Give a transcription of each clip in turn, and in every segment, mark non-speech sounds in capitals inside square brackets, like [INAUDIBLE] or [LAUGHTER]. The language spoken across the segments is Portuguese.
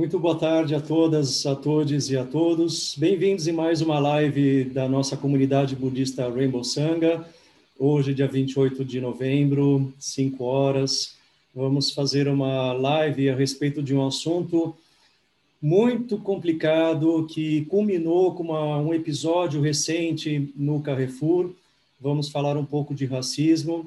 Muito boa tarde a todas, a todos e a todos. Bem-vindos em mais uma live da nossa comunidade budista Rainbow Sangha. Hoje, dia 28 de novembro, 5 horas, vamos fazer uma live a respeito de um assunto muito complicado que culminou com uma, um episódio recente no Carrefour. Vamos falar um pouco de racismo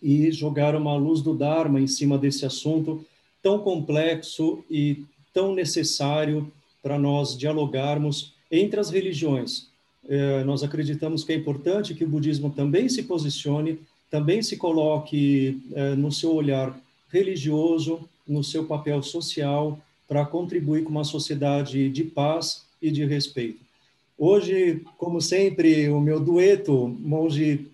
e jogar uma luz do Dharma em cima desse assunto tão complexo e tão necessário para nós dialogarmos entre as religiões. É, nós acreditamos que é importante que o budismo também se posicione, também se coloque é, no seu olhar religioso, no seu papel social, para contribuir com uma sociedade de paz e de respeito. Hoje, como sempre, o meu dueto, monge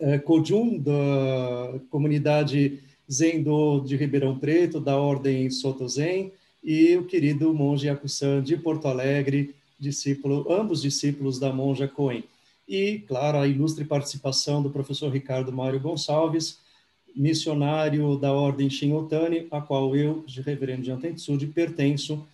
é, Kojun, da comunidade Zendo de Ribeirão Preto, da Ordem Soto Zen, e o querido monge Akusan de Porto Alegre, discípulo, ambos discípulos da monja Coen. E, claro, a ilustre participação do professor Ricardo Mário Gonçalves, missionário da Ordem Shinotani, a qual eu, de reverendo Jantensud, pertenço,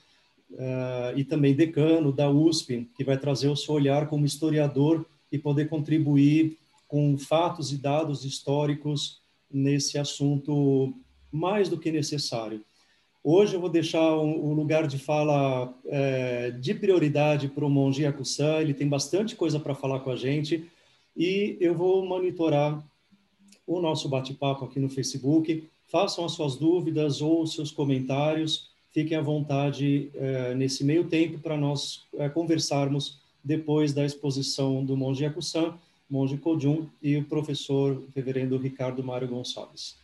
uh, e também decano da USP, que vai trazer o seu olhar como historiador e poder contribuir com fatos e dados históricos nesse assunto mais do que necessário. Hoje eu vou deixar o lugar de fala é, de prioridade para o Monge Akusan, ele tem bastante coisa para falar com a gente, e eu vou monitorar o nosso bate-papo aqui no Facebook. Façam as suas dúvidas ou seus comentários, fiquem à vontade é, nesse meio tempo para nós é, conversarmos depois da exposição do Monge Akusan Monge Kojun e o professor reverendo Ricardo Mário Gonçalves.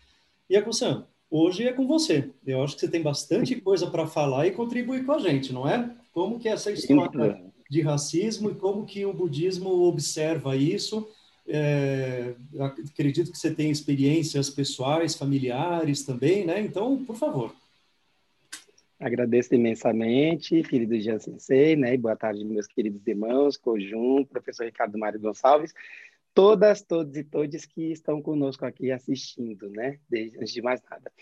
E Akusan, hoje é com você. Eu acho que você tem bastante coisa para falar e contribuir com a gente, não é? Como que é essa história de racismo e como que o budismo observa isso? É, acredito que você tem experiências pessoais, familiares também, né? Então, por favor. Agradeço imensamente, querido Jean Sensei, né? E boa tarde, meus queridos irmãos, Cojum, professor Ricardo Mário Gonçalves, todas, todos e todos que estão conosco aqui assistindo, né? Desde, antes de mais nada.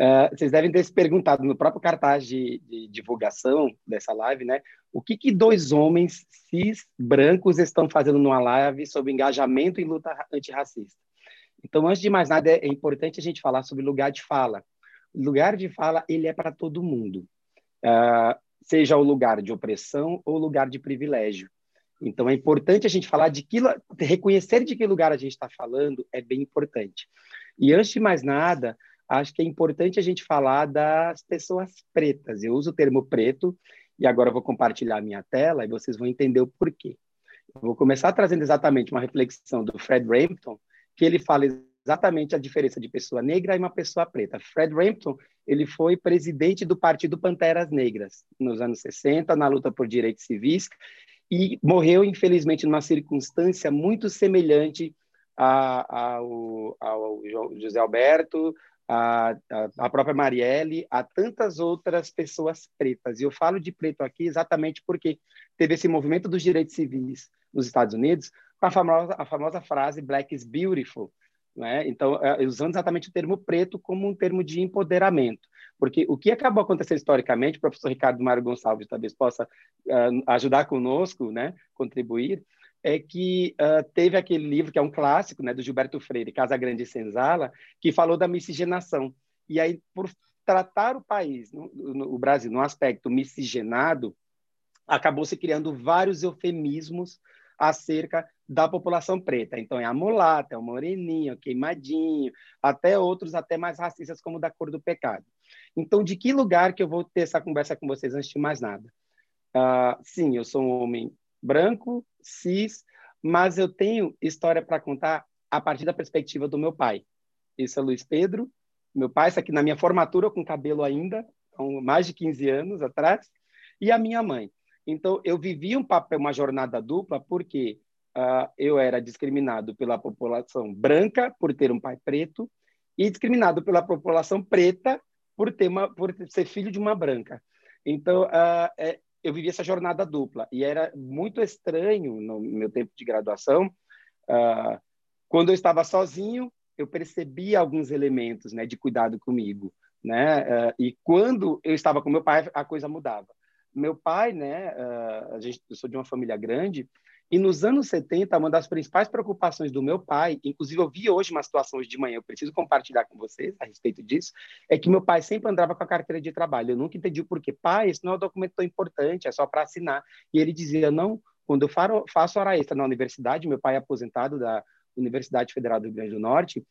Uh, vocês devem ter se perguntado no próprio cartaz de, de divulgação dessa live, né? O que, que dois homens cis brancos estão fazendo numa live sobre engajamento em luta antirracista? Então, antes de mais nada, é, importante a gente falar sobre lugar de fala lugar de fala ele é para todo mundo, uh, seja o lugar de opressão ou lugar de privilégio. Então é importante a gente falar de que reconhecer de que lugar a gente está falando é bem importante. E antes de mais nada, acho que é importante a gente falar das pessoas pretas. Eu uso o termo preto e agora eu vou compartilhar a minha tela e vocês vão entender o porquê. Vou começar trazendo exatamente uma reflexão do Fred Rampton, que ele fala exatamente a diferença de pessoa negra e uma pessoa preta. Fred Rampton, ele foi presidente do Partido Panteras Negras nos anos 60, na luta por direitos civis, e morreu, infelizmente, numa circunstância muito semelhante ao, ao José Alberto, a, a, própria Marielle, a tantas outras pessoas pretas. E eu falo de preto aqui exatamente porque teve esse movimento dos direitos civis nos Estados Unidos, com a famosa, a famosa frase Black is Beautiful, né? Então, é, usando exatamente o termo preto como um termo de empoderamento. Porque o que acabou acontecendo historicamente, o professor Ricardo Mário Gonçalves talvez possa uh, ajudar conosco, né, contribuir, é que uh, teve aquele livro que é um clássico, né, do Gilberto Freire, Casa Grande e Senzala, que falou da miscigenação. E aí, por tratar o país, no, no, o Brasil, num aspecto miscigenado, acabou se criando vários eufemismos acerca da população preta. Então, é a mulata, é o moreninho, o queimadinho, até outros até mais racistas, como da cor do pecado. Então, de que lugar que eu vou ter essa conversa com vocês antes de mais nada? Uh, sim, eu sou um homem branco, cis, mas eu tenho história para contar a partir da perspectiva do meu pai. Esse é Luiz Pedro, meu pai está aqui na minha formatura com cabelo ainda, há mais de 15 anos atrás, e a minha mãe. Então, eu vivi um papel, uma jornada dupla, porque uh, eu era discriminado pela população branca por ter um pai preto e discriminado pela população preta por ter uma, por ser filho de uma branca. Então, uh, é, eu vivi essa jornada dupla e era muito estranho no meu tempo de graduação. Uh, quando eu estava sozinho, eu percebia alguns elementos né, de cuidado comigo. né? E quando eu estava com meu pai, a coisa mudava. Meu pai, né? Uh, a gente, eu sou de uma família grande e nos anos 70, uma das principais preocupações do meu pai, inclusive eu vi hoje uma situação hoje de manhã, eu preciso compartilhar com vocês a respeito disso, é que meu pai sempre andava com a carteira de trabalho. Eu nunca entendi o porquê. Pai, isso não é um documento tão importante, é só para assinar. E ele dizia, não, quando eu faço hora extra na universidade, meu pai é aposentado da Universidade Federal do Rio Grande do Norte,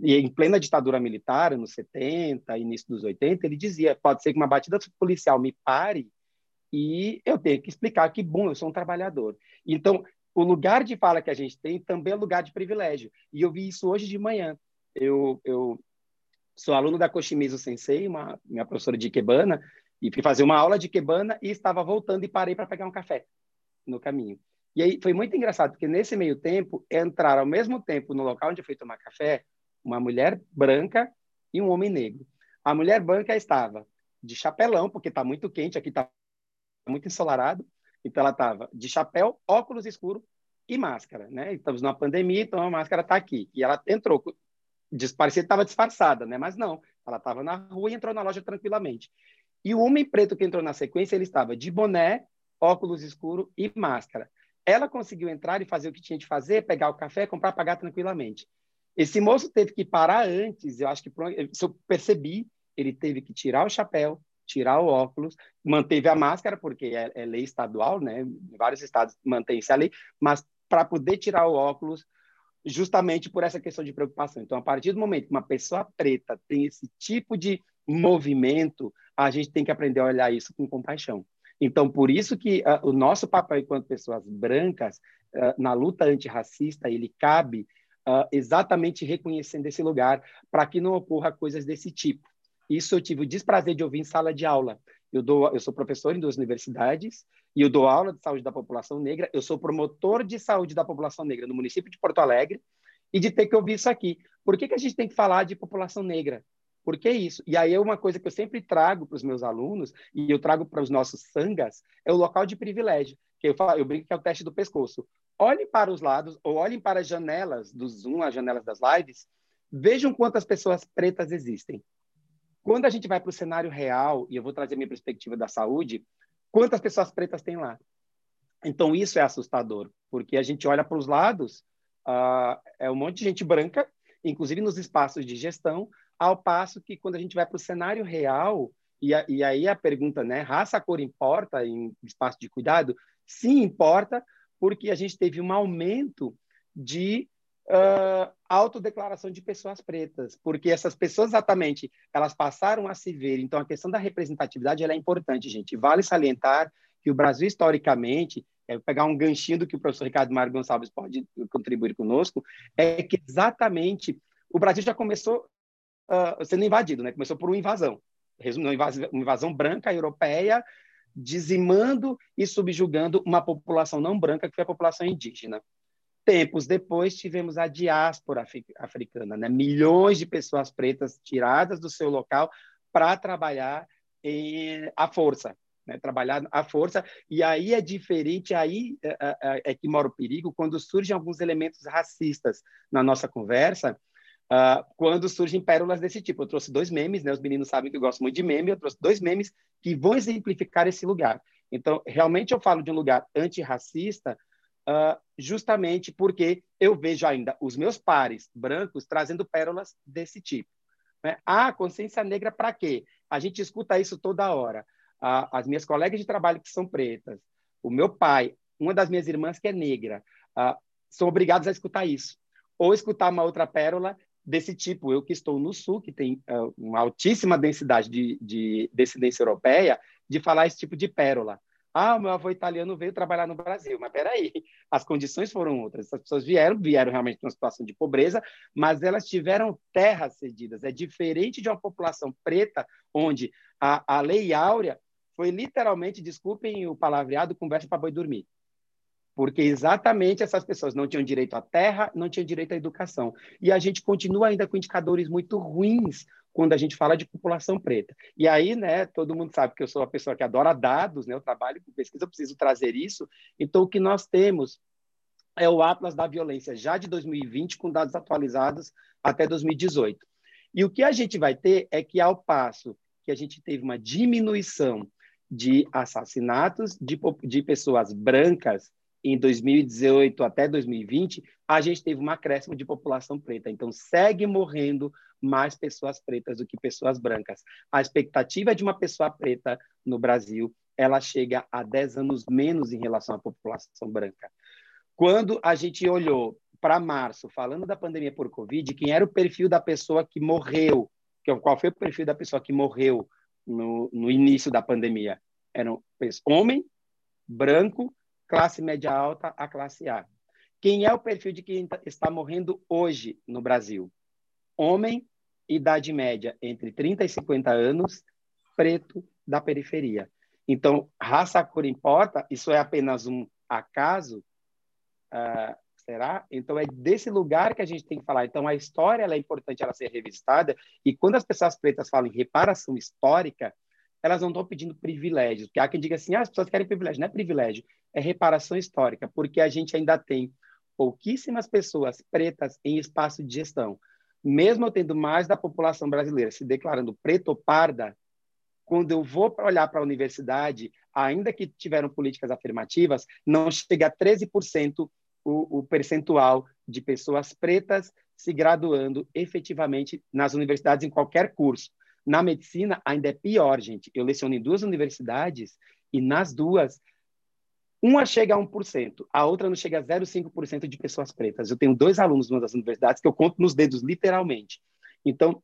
e em plena ditadura militar, nos 70, início dos 80, ele dizia, pode ser que uma batida policial me pare e eu tenho que explicar que, bom, eu sou um trabalhador. Então, o lugar de fala que a gente tem também é lugar de privilégio. E eu vi isso hoje de manhã. Eu, eu sou aluno da Koshimizu Sensei, uma, minha professora de Ikebana, e fui fazer uma aula de Ikebana e estava voltando e parei para pegar um café no caminho. E aí foi muito engraçado, porque nesse meio tempo entraram ao mesmo tempo no local onde eu fui tomar café uma mulher branca e um homem negro. A mulher branca estava de chapelão, porque está muito quente, aqui está muito ensolarado. Então ela estava de chapéu, óculos escuro e máscara, né? Estamos numa pandemia, então a máscara está aqui. E ela entrou, parecia que estava disfarçada, né? Mas não, ela estava na rua e entrou na loja tranquilamente. E o homem preto que entrou na sequência, ele estava de boné, óculos escuro e máscara. Ela conseguiu entrar e fazer o que tinha de fazer, pegar o café, comprar, pagar tranquilamente. Esse moço teve que parar antes, eu acho que, se eu percebi, ele teve que tirar o chapéu, tirar o óculos, manteve a máscara, porque é, é lei estadual, né? Vários estados mantém-se a lei, mas para poder tirar o óculos, justamente por essa questão de preocupação. Então, a partir do momento que uma pessoa preta tem esse tipo de movimento, a gente tem que aprender a olhar isso com compaixão. Então, por isso que uh, o nosso papel enquanto pessoas brancas uh, na luta antirracista, ele cabe uh, exatamente reconhecendo esse lugar para que não ocorra coisas desse tipo. Isso eu tive o desprazer de ouvir em sala de aula. Eu, dou, eu sou professor em duas universidades e eu dou aula de saúde da população negra. Eu sou promotor de saúde da população negra no município de Porto Alegre e de ter que ouvir isso aqui. Por que, que a gente tem que falar de população negra? Por que isso? E aí é uma coisa que eu sempre trago para os meus alunos e eu trago para os nossos sangas, é o local de privilégio, que eu, falo, eu brinco que é o teste do pescoço. Olhem para os lados ou olhem para as janelas do Zoom, as janelas das lives, vejam quantas pessoas pretas existem. Quando a gente vai para o cenário real, e eu vou trazer minha perspectiva da saúde, quantas pessoas pretas tem lá? Então, isso é assustador, porque a gente olha para os lados, uh, é um monte de gente branca, inclusive nos espaços de gestão, ao passo que quando a gente vai para o cenário real, e, a, e, aí a pergunta, né, raça, cor importa em espaço de cuidado? Sim, importa, porque a gente teve um aumento de uh, autodeclaração de pessoas pretas, porque essas pessoas exatamente elas passaram a se ver. Então a questão da representatividade é importante, gente. Vale salientar que o Brasil historicamente é, pegar um ganchinho do que o professor Ricardo Mário Gonçalves pode contribuir conosco, é que exatamente o Brasil já começou uh, sendo invadido, né? Começou por uma invasão, uma invasão, branca europeia, dizimando e subjugando uma população não branca que foi a população indígena. Tempos depois, tivemos a diáspora africana, né? milhões de pessoas pretas tiradas do seu local para trabalhar em, à força, né? trabalhar à força. E aí é diferente, aí é, é, é, é que mora o perigo, quando surgem alguns elementos racistas na nossa conversa, uh, quando surgem pérolas desse tipo. Eu trouxe dois memes, né? os meninos sabem que eu gosto muito de meme, eu trouxe dois memes que vão exemplificar esse lugar. Então, realmente eu falo de um lugar antirracista, uh, justamente porque eu vejo ainda os meus pares brancos trazendo pérolas desse tipo. Né? Ah, consciência negra para quê? A gente escuta isso toda hora. Uh, as minhas colegas de trabalho que são pretas, o meu pai, uma das minhas irmãs que é negra, uh, são obrigados a escutar isso. Ou escutar uma outra pérola desse tipo. Eu que estou no Sul, que tem uh, uma altíssima densidade de, de descendência europeia, de falar esse tipo de pérola. Ah, meu avô italiano veio trabalhar no Brasil, mas peraí, [LAUGHS] as condições foram outras. Essas pessoas vieram, vieram realmente numa situação de pobreza, mas elas tiveram terras cedidas. É diferente de uma população preta, onde a, a lei áurea foi literalmente, desculpem o palavreado, conversa para boi dormir. Porque exatamente essas pessoas não tinham direito à terra, não tinham direito à educação. E a gente continua ainda com indicadores muito ruins quando a gente fala de população preta. E aí, né, todo mundo sabe que eu sou uma pessoa que adora dados, né, eu trabalho com pesquisa, eu preciso trazer isso. Então, o que nós temos é o Atlas da Violência, já de 2020, com dados atualizados até 2018. E o que a gente vai ter é que, ao passo que a gente teve uma diminuição de assassinatos de, de pessoas brancas em 2018 até 2020, a gente teve um acréscimo de população preta. Então, segue morrendo mais pessoas pretas do que pessoas brancas. A expectativa de uma pessoa preta no Brasil, ela chega a 10 anos menos em relação à população branca. Quando a gente olhou para março, falando da pandemia por Covid, quem era o perfil da pessoa que morreu? Qual foi o perfil da pessoa que morreu no, no início da pandemia? Era um homem, branco, classe média alta a classe A. Quem é o perfil de quem tá, está morrendo hoje no Brasil? Homem, idade média entre 30 e 50 anos, preto da periferia. Então, raça cor importa? Isso é apenas um acaso? Uh, será? Então, é desse lugar que a gente tem que falar. Então, a história é importante ela ser revisitada. E quando as pessoas pretas falam em reparação histórica, elas não estão pedindo privilégios. Porque há quem diga assim, ah, as pessoas querem privilégio. Não é privilégio, é reparação histórica. Porque a gente ainda tem pouquíssimas pessoas pretas em espaço de gestão. Mesmo tendo mais da população brasileira se declarando preto ou parda, quando eu vou olhar para a universidade, ainda que tiveram políticas afirmativas, não chega a 13% o, o percentual de pessoas pretas se graduando efetivamente nas universidades em qualquer curso. Na medicina, ainda é pior, gente. Eu leciono em duas universidades e nas duas, uma chega a 1%, a outra não chega a 0,5% de pessoas pretas. Eu tenho dois alunos numa das universidades que eu conto nos dedos, literalmente. Então,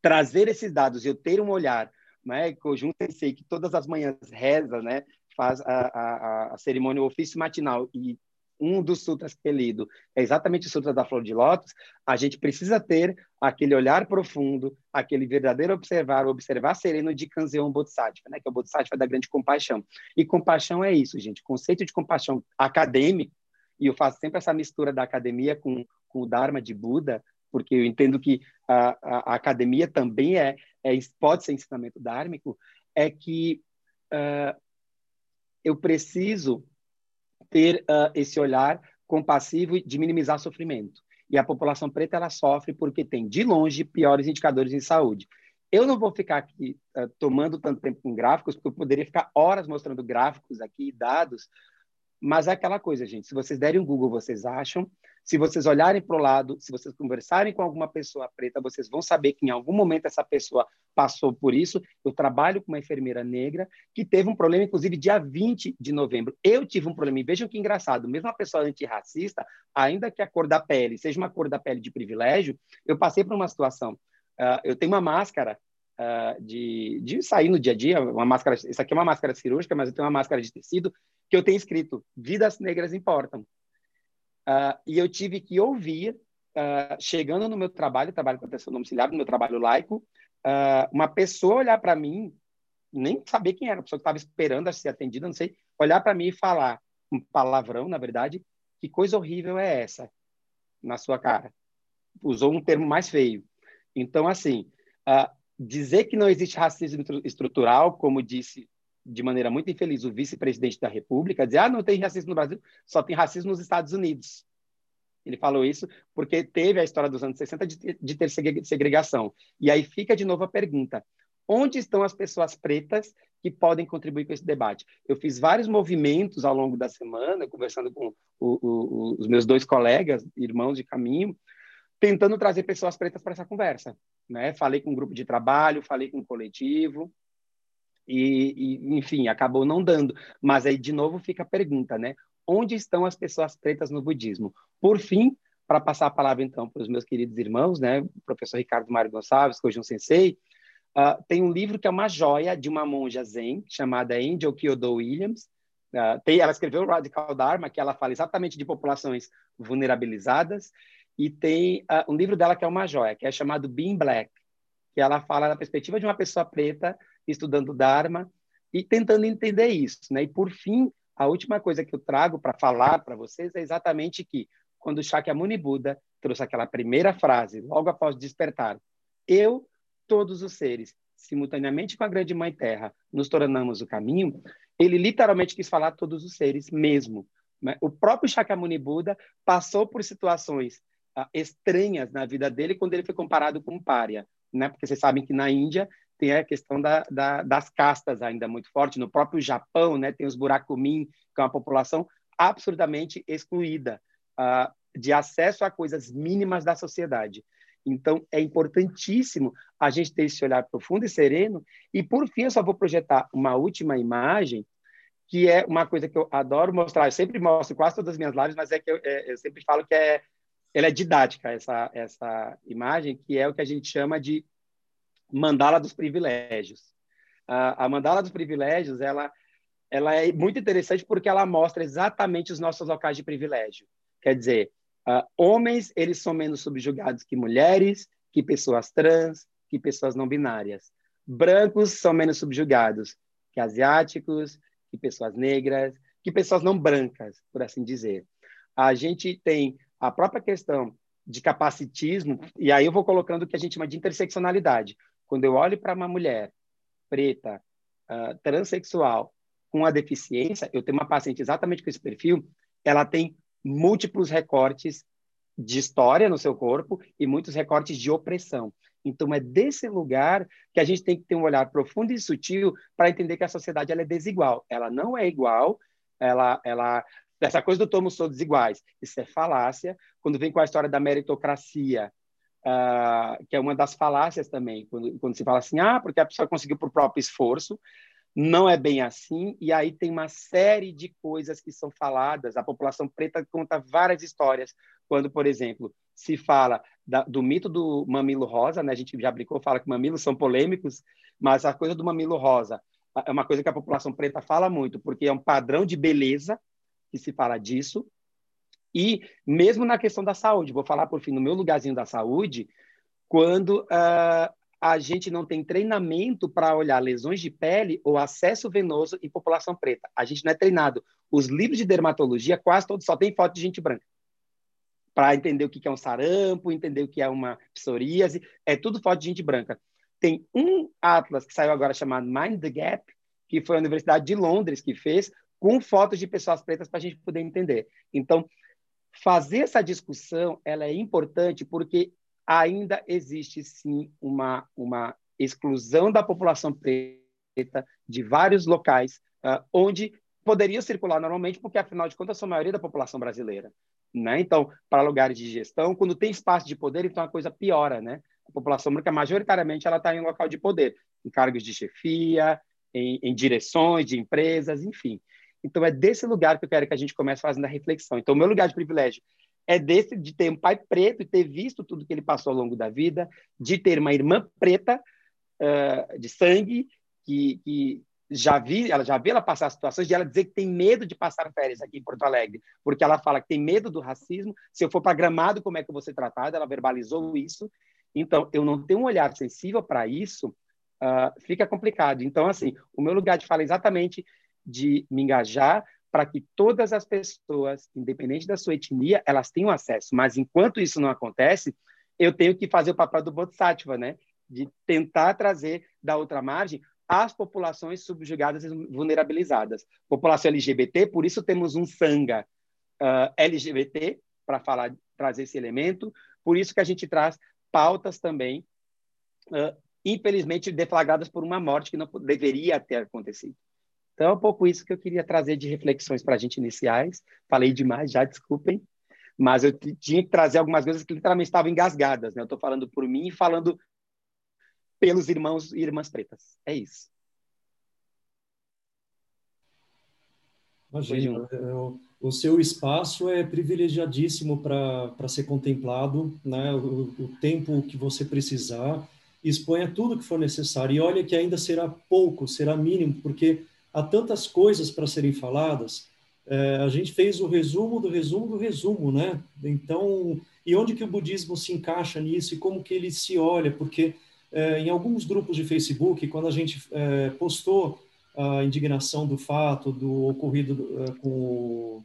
trazer esses dados e eu ter um olhar, né, que eu junto sei que todas as manhãs reza, né, faz a, a, a cerimônia, o ofício matinal e um dos sutras que é lido é exatamente o Sutra da Flor de Lótus, a gente precisa ter aquele olhar profundo, aquele verdadeiro observar, o observar sereno de Kanzeon Bodhisattva, né? que é o Bodhisattva da grande compaixão. E compaixão é isso, gente, conceito de compaixão acadêmico, e eu faço sempre essa mistura da academia com, com o Dharma de Buda, porque eu entendo que a, a, a academia também é, é, pode ser ensinamento dármico, é que uh, eu preciso ter uh, esse olhar compassivo de minimizar sofrimento. E a população preta ela sofre porque tem, de longe, piores indicadores em saúde. Eu não vou ficar aqui uh, tomando tanto tempo com gráficos, porque eu poderia ficar horas mostrando gráficos aqui, dados, mas é aquela coisa, gente. Se vocês derem um Google, vocês acham. Se vocês olharem para o lado, se vocês conversarem com alguma pessoa preta, vocês vão saber que em algum momento essa pessoa passou por isso. Eu trabalho com uma enfermeira negra que teve um problema, inclusive, dia 20 de novembro. Eu tive um problema. E vejam que engraçado. Mesmo uma pessoa antirracista, ainda que a cor da pele seja uma cor da pele de privilégio, eu passei por uma situação. Uh, eu tenho uma máscara uh, de, de sair no dia a dia, uma máscara. Isso aqui é uma máscara cirúrgica, mas eu tenho uma máscara de tecido que eu tenho escrito Vidas Negras Importam. Uh, e eu tive que ouvir, uh, chegando no meu trabalho, trabalho com atenção domiciliar, no meu trabalho laico, uh, uma pessoa olhar para mim, nem saber quem era, a pessoa que estava esperando a ser atendida, não sei, olhar para mim e falar um palavrão, na verdade, que coisa horrível é essa na sua cara. Usou um termo mais feio. Então, assim, dizer que não existe racismo estrutural, como disse de maneira muito infeliz, o vice-presidente da República, dizer, ah, não tem racismo no Brasil, só tem racismo nos Estados Unidos. Ele falou isso porque teve a história dos anos 60 de, de ter segregação. E aí fica de novo a pergunta: onde estão as pessoas pretas que podem contribuir com esse debate? Eu fiz vários movimentos ao longo da semana, conversando com o, o, os meus dois colegas, irmãos de caminho, tentando trazer pessoas pretas para essa conversa. Né? Falei com um grupo de trabalho, falei com um coletivo, e, e, enfim, acabou não dando. Mas aí, de novo, fica a pergunta, né? Onde estão as pessoas pretas no budismo? Por fim, para passar a palavra, então, para os meus queridos irmãos, né? O professor Ricardo Mário Gonçalves, Kojun Sensei, uh, tem um livro que é uma joia de uma monja zen, chamada Angel Kyodo Williams. Uh, tem, ela escreveu Radical Dharma, que ela fala exatamente de populações vulnerabilizadas, e tem uh, um livro dela que é uma joia, que é chamado Being Black, que ela fala da perspectiva de uma pessoa preta estudando Dharma e tentando entender isso. Né? E, por fim, a última coisa que eu trago para falar para vocês é exatamente que, quando Shakyamuni Buda trouxe aquela primeira frase, logo após despertar, eu, todos os seres, simultaneamente com a Grande Mãe Terra, nos tornamos o caminho, ele literalmente quis falar todos os seres mesmo. Né? O próprio Shakyamuni Buda passou por situações estranhas na vida dele quando ele foi comparado com um pária, né? Porque vocês sabem que na Índia tem a questão da, da, das castas ainda muito forte. No próprio Japão, né, tem os burakumin, que é uma população absurdamente excluída uh, de acesso a coisas mínimas da sociedade. Então, é importantíssimo a gente ter esse olhar profundo e sereno. E, por fim, eu só vou projetar uma última imagem, que é uma coisa que eu adoro mostrar. Eu sempre mostro quase todas as minhas lives, mas é que eu, é, eu sempre falo que é, ela é didática, essa, essa imagem, que é o que a gente chama de mandala dos privilégios. A, a mandala dos privilégios, ela, ela é muito interessante porque ela mostra exatamente os nossos locais de privilégio. Quer dizer, uh, homens, eles são menos subjugados que mulheres, que pessoas trans, que pessoas não binárias. Brancos são menos subjugados que asiáticos, que pessoas negras, que pessoas não brancas, por assim dizer. A gente tem a própria questão de capacitismo, e aí eu vou colocando o que a gente chama de interseccionalidade. Quando eu olho para uma mulher preta, uh, transexual, com a deficiência, eu tenho uma paciente exatamente com esse perfil, ela tem múltiplos recortes de história no seu corpo e muitos recortes de opressão. Então, é desse lugar que a gente tem que ter um olhar profundo e sutil para entender que a sociedade ela é desigual. Ela não é igual, ela, ela essa coisa do tomos todos iguais. Isso é falácia. Quando vem com a história da meritocracia, uh, que é uma das falácias também, quando, quando se fala assim, ah, porque a pessoa conseguiu por próprio esforço, não é bem assim, e aí tem uma série de coisas que são faladas. A população preta conta várias histórias. Quando, por exemplo, se fala da, do mito do mamilo rosa, né? a gente já brincou, fala que mamilos são polêmicos, mas a coisa do mamilo rosa é uma coisa que a população preta fala muito, porque é um padrão de beleza que se fala disso, e mesmo na questão da saúde, vou falar por fim, no meu lugarzinho da saúde, quando uh, a gente não tem treinamento para olhar lesões de pele ou acesso venoso em população preta. A gente não é treinado. Os livros de dermatologia, quase todos só tem foto de gente branca. Para entender o que é um sarampo, entender o que é uma psoríase, é tudo foto de gente branca. Tem um atlas que saiu agora chamado Mind the Gap, que foi a Universidade de Londres que fez, com fotos de pessoas pretas para a gente poder entender. Então, fazer essa discussão ela é importante porque ainda existe sim uma, uma exclusão da população preta de vários locais uh, onde poderia circular normalmente, porque afinal de contas são a maioria da população brasileira. Né? Então, para lugares de gestão, quando tem espaço de poder, então a coisa piora. Né? A população branca, majoritariamente, ela está em local de poder, em cargos de chefia, em, em direções de empresas, enfim. Então, é desse lugar que eu quero que a gente comece fazendo a reflexão. Então, o meu lugar de privilégio é desse de ter um pai preto e ter visto tudo que ele passou ao longo da vida, de ter uma irmã preta uh, de sangue que, que já vi, ela já viu ela passar situações de ela dizer que tem medo de passar férias aqui em Porto Alegre, porque ela fala que tem medo do racismo. Se eu for para Gramado, como é que eu vou ser tratada? Ela verbalizou isso. Então, eu não tenho um olhar sensível para isso, uh, fica complicado. Então, assim, o meu lugar de fala é exatamente de me engajar para que todas as pessoas, independente da sua etnia, elas tenham acesso. Mas enquanto isso não acontece, eu tenho que fazer o papel do Bodhisattva, né? De tentar trazer da outra margem as populações subjugadas e vulnerabilizadas. População LGBT, por isso temos um sanga uh, LGBT para falar, trazer esse elemento. Por isso que a gente traz pautas também, uh, infelizmente deflagradas por uma morte que não deveria ter acontecido. Então, é um pouco isso que eu queria trazer de reflexões para a gente iniciais. Falei demais, já desculpem, mas eu tinha que trazer algumas coisas que literalmente estavam engasgadas. Né? Eu estou falando por mim e falando pelos irmãos e irmãs pretas. É isso. Imagina, é, o seu espaço é privilegiadíssimo para ser contemplado, né? O, o, tempo que você precisar, exponha tudo que for necessário. E olha que ainda será pouco, será mínimo, porque há tantas coisas para serem faladas. É, a gente fez o resumo do resumo do resumo, né? Então, e onde que o budismo se encaixa nisso e como que ele se olha? Porque é, em alguns grupos de Facebook, quando a gente é, postou a indignação do fato do ocorrido é, com o,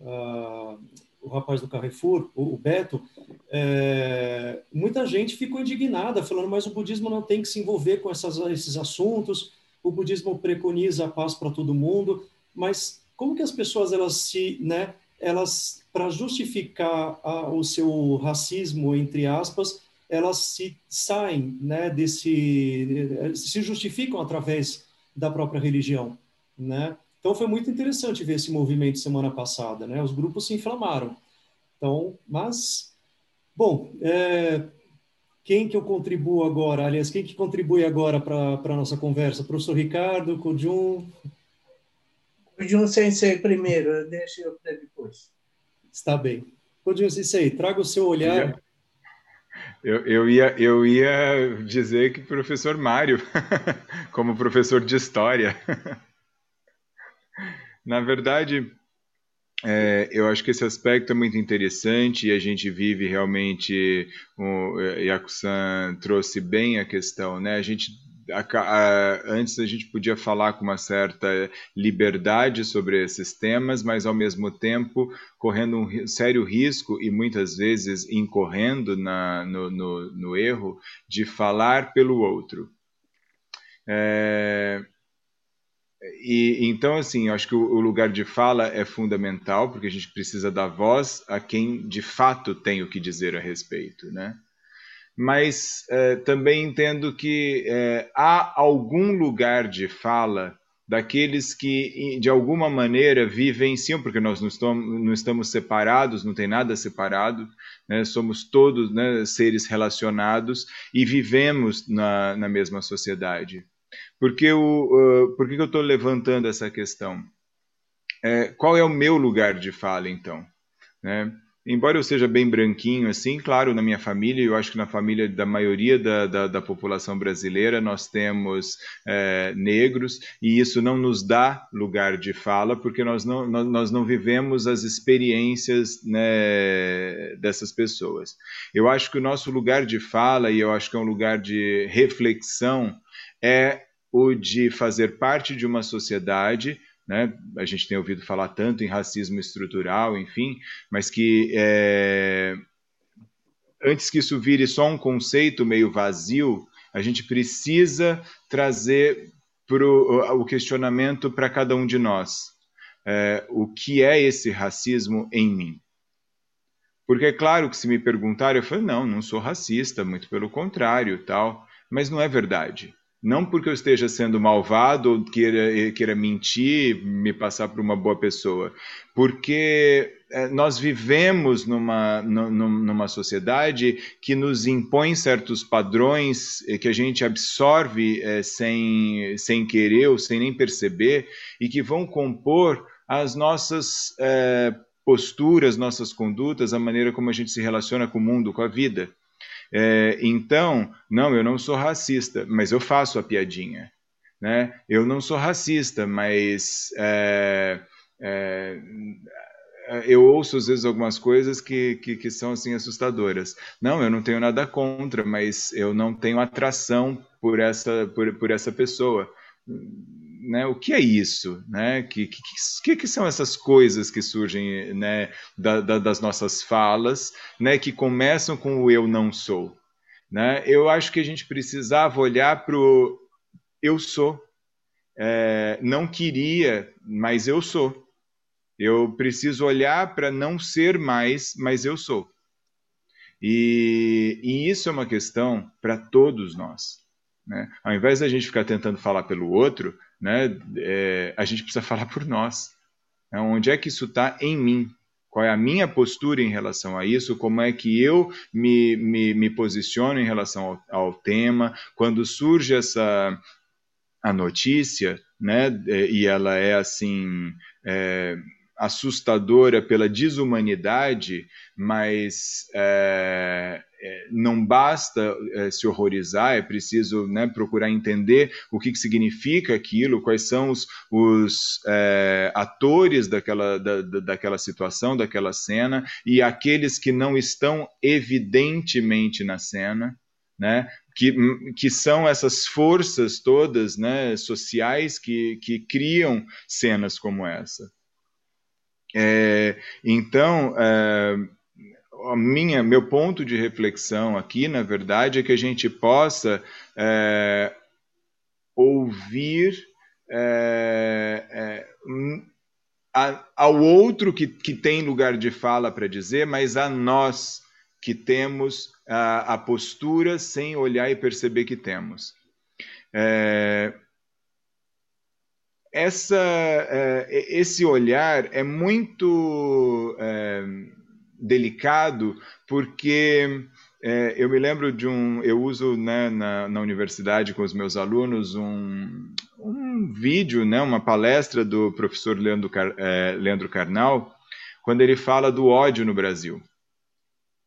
a, o rapaz do Carrefour, o, Beto, é, muita gente ficou indignada, falando, mas o budismo não tem que se envolver com essas, esses assuntos, o budismo preconiza a paz para todo mundo, mas como que as pessoas elas se, né, elas, para justificar a, o seu racismo, entre aspas, elas se saem né, desse, se justificam através da própria religião, né? Então foi muito interessante ver esse movimento semana passada, né? Os grupos se inflamaram. Então, mas, bom, é, quem que eu contribuo agora? Aliás, quem que contribui agora para a nossa conversa? Professor Ricardo, Kojun? Kojun Sensei primeiro, deixa eu para depois. Está bem. Kojun Sensei, traga o seu olhar. Eu, eu, ia, eu ia dizer que professor Mário, [LAUGHS] como professor de história. [LAUGHS] Na verdade, é, eu acho que esse aspecto é muito interessante e a gente vive realmente, o Yaku-san trouxe bem a questão, né? A gente antes a gente podia falar com uma certa liberdade sobre esses temas, mas ao mesmo tempo correndo um sério risco e muitas vezes incorrendo na, no, no, no erro de falar pelo outro. É, e então, assim, eu acho que o, o, lugar de fala é fundamental, porque a gente precisa dar voz a quem de fato tem o que dizer a respeito, né? Mas é, também entendo que é, há algum lugar de fala daqueles que, de alguma maneira, vivenciam, porque nós não estamos, não estamos separados, não tem nada separado, né? somos todos né, seres relacionados e vivemos na, na mesma sociedade. Porque o, uh, por que eu estou levantando essa questão? É, qual é o meu lugar de fala, então? Né? Embora eu seja bem branquinho, assim, claro, na minha família, eu acho que na família da maioria da, da, da população brasileira, nós temos é, negros, e isso não nos dá lugar de fala, porque nós não, nós, nós não vivemos as experiências né, dessas pessoas. Eu acho que o nosso lugar de fala, e eu acho que é um lugar de reflexão, é o de fazer parte de uma sociedade, né? a gente tem ouvido falar tanto em racismo estrutural, enfim, mas que é, antes que isso vire só um conceito meio vazio, a gente precisa trazer pro, o questionamento para cada um de nós. É, o que é esse racismo em mim? Porque é claro que se me perguntarem, eu falo, não, não sou racista, muito pelo contrário, tal, mas não é verdade. Não porque eu esteja sendo malvado ou queira, queira mentir, me passar por uma boa pessoa, porque é, nós vivemos numa, numa sociedade que nos impõe certos padrões que a gente absorve é, sem, sem querer ou sem nem perceber e que vão compor as nossas posturas, nossas condutas, a maneira como a gente se relaciona com o mundo, com a vida. É, então, não, eu não sou racista, mas eu faço a piadinha. Né? Eu não sou racista, mas é, é, eu ouço às vezes algumas coisas que, que, que, são assim assustadoras. Não, eu não tenho nada contra, mas eu não tenho atração por essa, por, por essa pessoa né, o que é isso, né? Que, que, que, são essas coisas que surgem, né, da, da, das nossas falas, né, que começam com o eu não sou, né? Eu acho que a gente precisava olhar para o eu sou, é, não queria, mas eu sou. Eu preciso olhar para não ser mais, mas eu sou. E, e isso é uma questão para todos nós. Né? Ao invés da gente ficar tentando falar pelo outro, né, é, a gente precisa falar por nós. Né? Onde é que isso está em mim? Qual é a minha postura em relação a isso? Como é que eu me, me, me posiciono em relação ao, ao tema? Quando surge essa a notícia, né, e ela é assim é, assustadora pela desumanidade, mas é, é, não basta é, se horrorizar, é preciso né, procurar entender o que, que, significa aquilo, quais são os, os é, atores daquela, da, daquela situação, daquela cena, e aqueles que não estão evidentemente na cena, né, que, que são essas forças todas né, sociais que, que criam cenas como essa. É, então, é, a minha, meu ponto de reflexão aqui, na verdade, é que a gente possa é, ouvir é, é, a, ao outro que, que tem lugar de fala para dizer, mas a nós que temos a, a, postura sem olhar e perceber que temos. É, essa, é, esse olhar é muito é, delicado porque é, eu me lembro de um, eu uso né, na, na, universidade com os meus alunos um, um vídeo, né, uma palestra do professor Leandro, é, Leandro Carnal, quando ele fala do ódio no Brasil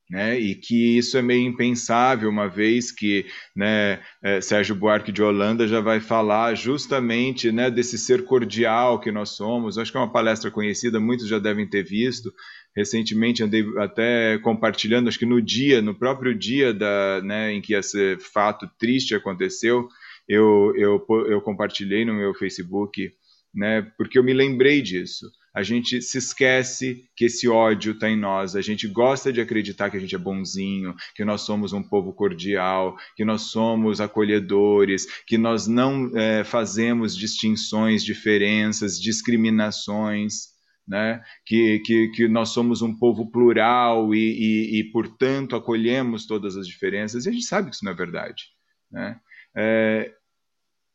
né, e que isso é meio impensável, uma vez que né, é, Sérgio Buarque de Holanda já vai falar justamente né, desse ser cordial que nós somos. Acho que é uma palestra conhecida, muitos já devem ter visto. Recentemente andei até compartilhando, acho que no dia, no próprio dia da, né, em que esse fato triste aconteceu, eu, eu, eu compartilhei no meu Facebook, né, porque eu me lembrei disso a gente se esquece que esse ódio está em nós. A gente gosta de acreditar que a gente é bonzinho, que nós somos um povo cordial, que nós somos acolhedores, que nós não é, fazemos distinções, diferenças, discriminações. Né? Que, que, que nós somos um povo plural e, e, e, portanto, acolhemos todas as diferenças. E a gente sabe que isso não é verdade. Né? É,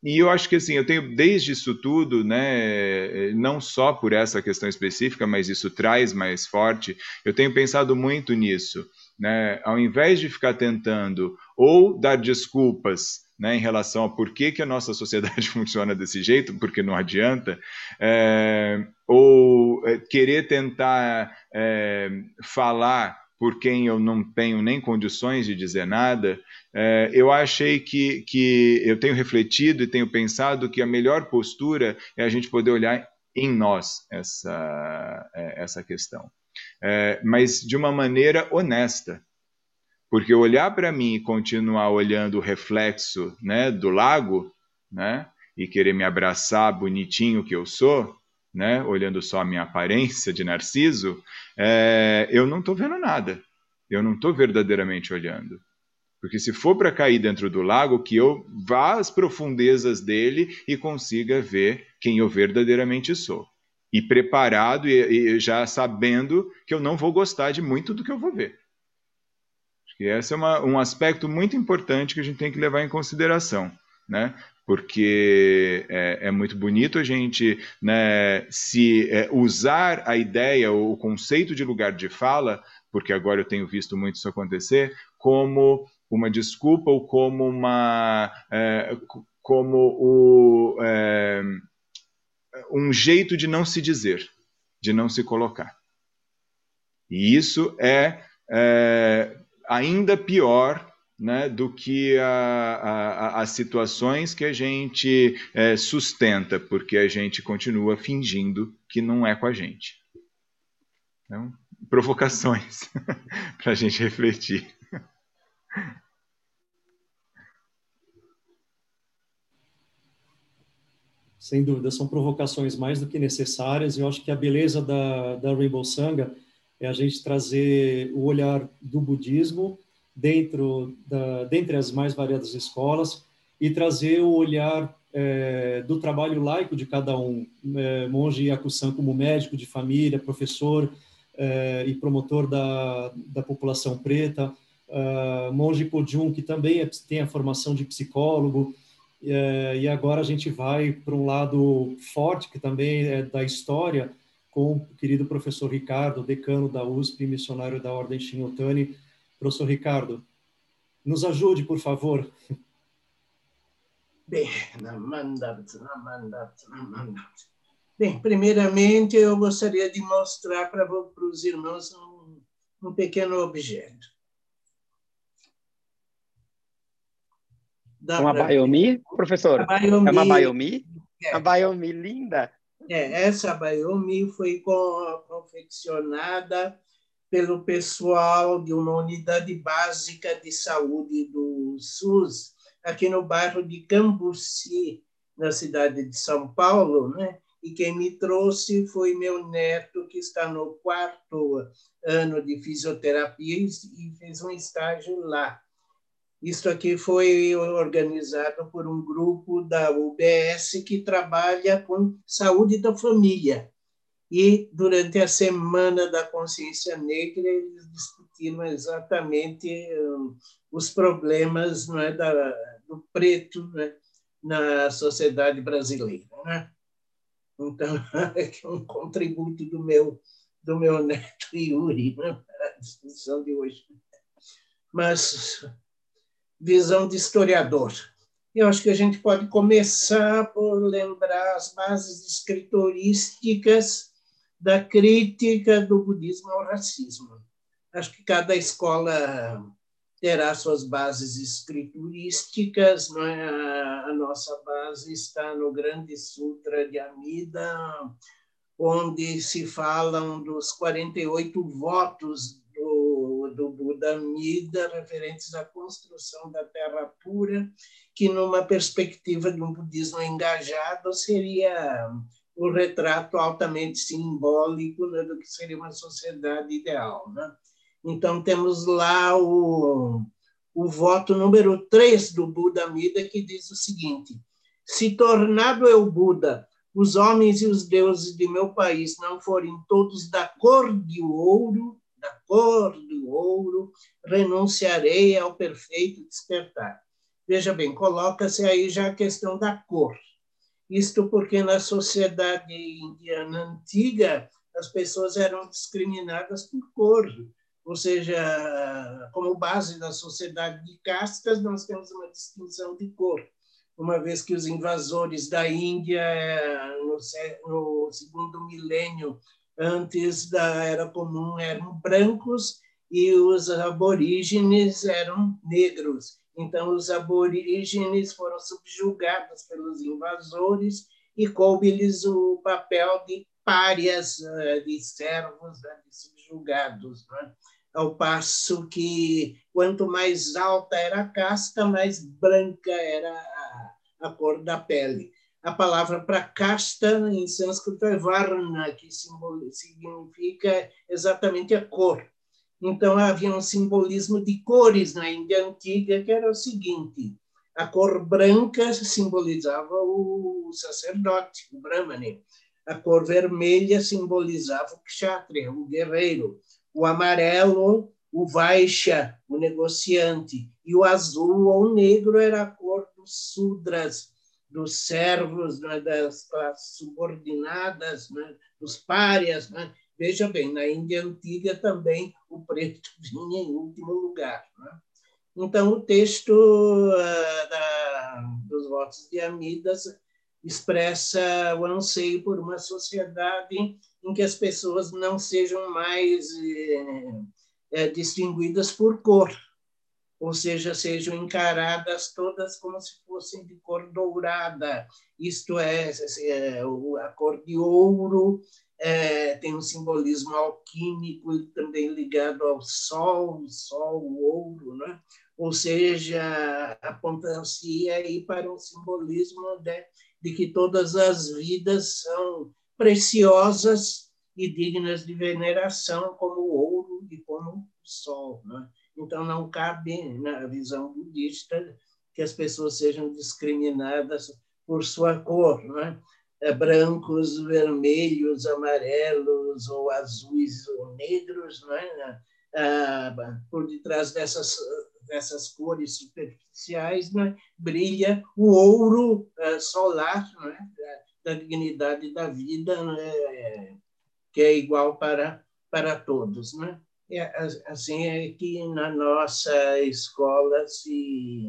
e eu acho que assim, eu tenho desde isso tudo, né, não só por essa questão específica, mas isso traz mais forte, eu tenho pensado muito nisso, né, ao invés de ficar tentando ou dar desculpas né, em relação a por que, que a nossa sociedade [LAUGHS] funciona desse jeito, porque não adianta, é, ou é, querer tentar é, falar por quem eu não tenho nem condições de dizer nada, é, eu achei que, que eu tenho refletido e tenho pensado que a melhor postura é a gente poder olhar em nós essa, é, essa questão. É, mas de uma maneira honesta. Porque olhar para mim e continuar olhando o reflexo né, do lago, né, e querer me abraçar bonitinho que eu sou, né, olhando só a minha aparência de narciso, é, eu não estou vendo nada. Eu não estou verdadeiramente olhando. Porque se for para cair dentro do lago, que eu vá às profundezas dele e consiga ver quem eu verdadeiramente sou. E preparado e, e já sabendo que eu não vou gostar de muito do que eu vou ver. Acho que esse é uma, um aspecto muito importante que a gente tem que levar em consideração. Né? porque é, é, muito bonito a gente né, se é, usar a ideia, o conceito de lugar de fala, porque agora eu tenho visto muito isso acontecer, como uma desculpa ou como uma é, como o, é, um jeito de não se dizer, de não se colocar. E isso é, é ainda pior né, do que as situações que a gente é, sustenta, porque a gente continua fingindo que não é com a gente. Então, provocações [LAUGHS] para a gente refletir. Sem dúvida, são provocações mais do que necessárias. Eu acho que a beleza da, da Rainbow Sangha é a gente trazer o olhar do budismo dentro da, dentre as mais variadas escolas e trazer o olhar é, do trabalho laico de cada um. É, monge Yakusan como médico de família, professor é, e promotor da, da população preta, uh, monge Kojun, que também é, tem a formação de psicólogo, é, e agora a gente vai para um lado forte, que também é da história, com o querido professor Ricardo, decano da USP, missionário da Ordem Shinotani, Professor Ricardo, nos ajude, por favor. [LAUGHS] Bem, Bem, primeiramente eu gostaria de mostrar para, para os irmãos um, um pequeno objeto. Dá uma. Baiomi, professor? A Baiomi, é uma Baiomi? É. Uma Baiomi linda. É, essa Baiomi foi confeccionada pelo pessoal de uma unidade básica de saúde do SUS, aqui no bairro de Cambuci, na cidade de São Paulo, né? E quem me trouxe foi meu neto, que está no quarto ano de fisioterapia e fez um estágio lá. Isso aqui foi organizado por um grupo da UBS que trabalha com saúde da família. e durante a semana da consciência negra eles discutiram exatamente um, os problemas é, da, do preto né, na sociedade brasileira. Né? Então, [LAUGHS] é um contributo do meu, do meu neto Yuri né, para a discussão de hoje. Mas, visão de historiador. Eu acho que a gente pode começar por lembrar as bases escritorísticas da crítica do budismo ao racismo. Acho que cada escola terá suas bases escriturísticas. É? A nossa base está no Grande Sutra de Amida, onde se falam dos 48 votos do, Buda Amida referentes à construção da terra pura, que, numa perspectiva de um budismo engajado, seria o retrato altamente simbólico né, do que seria uma sociedade ideal. Né? Então, temos lá o, o voto número 3 do Buda Mida, que diz o seguinte: Se tornado eu Buda, os homens e os deuses de meu país não forem todos da cor de ouro, da cor do ouro, renunciarei ao perfeito despertar. Veja bem, coloca-se aí já a questão da cor. Isto porque na sociedade indiana antiga as pessoas eram discriminadas por cor ou seja, como base da sociedade de castas, nós temos uma distinção de cor, uma vez que os invasores da Índia, no, no segundo milênio antes da Era Comum, eram brancos e os aborígenes eram negros. Então, os aborígenes foram subjugados pelos invasores e coube-lhes o papel de párias, eh, de servos, né, de subjugados. Né? ao passo que quanto mais alta era a casta, mais branca era a, a cor da pele. A palavra para casta em sânscrito é varna, que significa exatamente a cor. Então havia um simbolismo de cores na Índia antiga que era o seguinte: a cor branca simbolizava o sacerdote, o brahmane. A cor vermelha simbolizava o kshatriya, o guerreiro o amarelo, o Vaixya, o negociante, e o azul ou negro era a cor dos sudras, dos servos, né, das classes subordinadas, né, dos párias. Né? Veja bem, na Índia Antiga também o preto [LAUGHS] vinha em último lugar. Né? Então, o texto uh, da, dos votos de Amidas expressa o anseio por uma sociedade em que as pessoas não sejam mais é, é, distinguidas por cor, ou seja, sejam encaradas todas como se fossem de cor dourada, isto é, é a cor de ouro, é, tem um simbolismo alquímico também ligado ao sol, o sol, o ouro, né? ou seja, aponta-se aí para um simbolismo de, de que todas as vidas são preciosas e dignas de veneração, como o ouro e como o sol. Né? Então, não cabe, na visão budista, que as pessoas sejam discriminadas por sua cor, né? brancos, vermelhos, amarelos, ou azuis ou negros, né? ah, por detrás dessas, dessas cores superficiais né? brilha o ouro ah, solar, né? da dignidade da vida, né, que é igual para, para todos. Né? Assim é que na nossa escola se,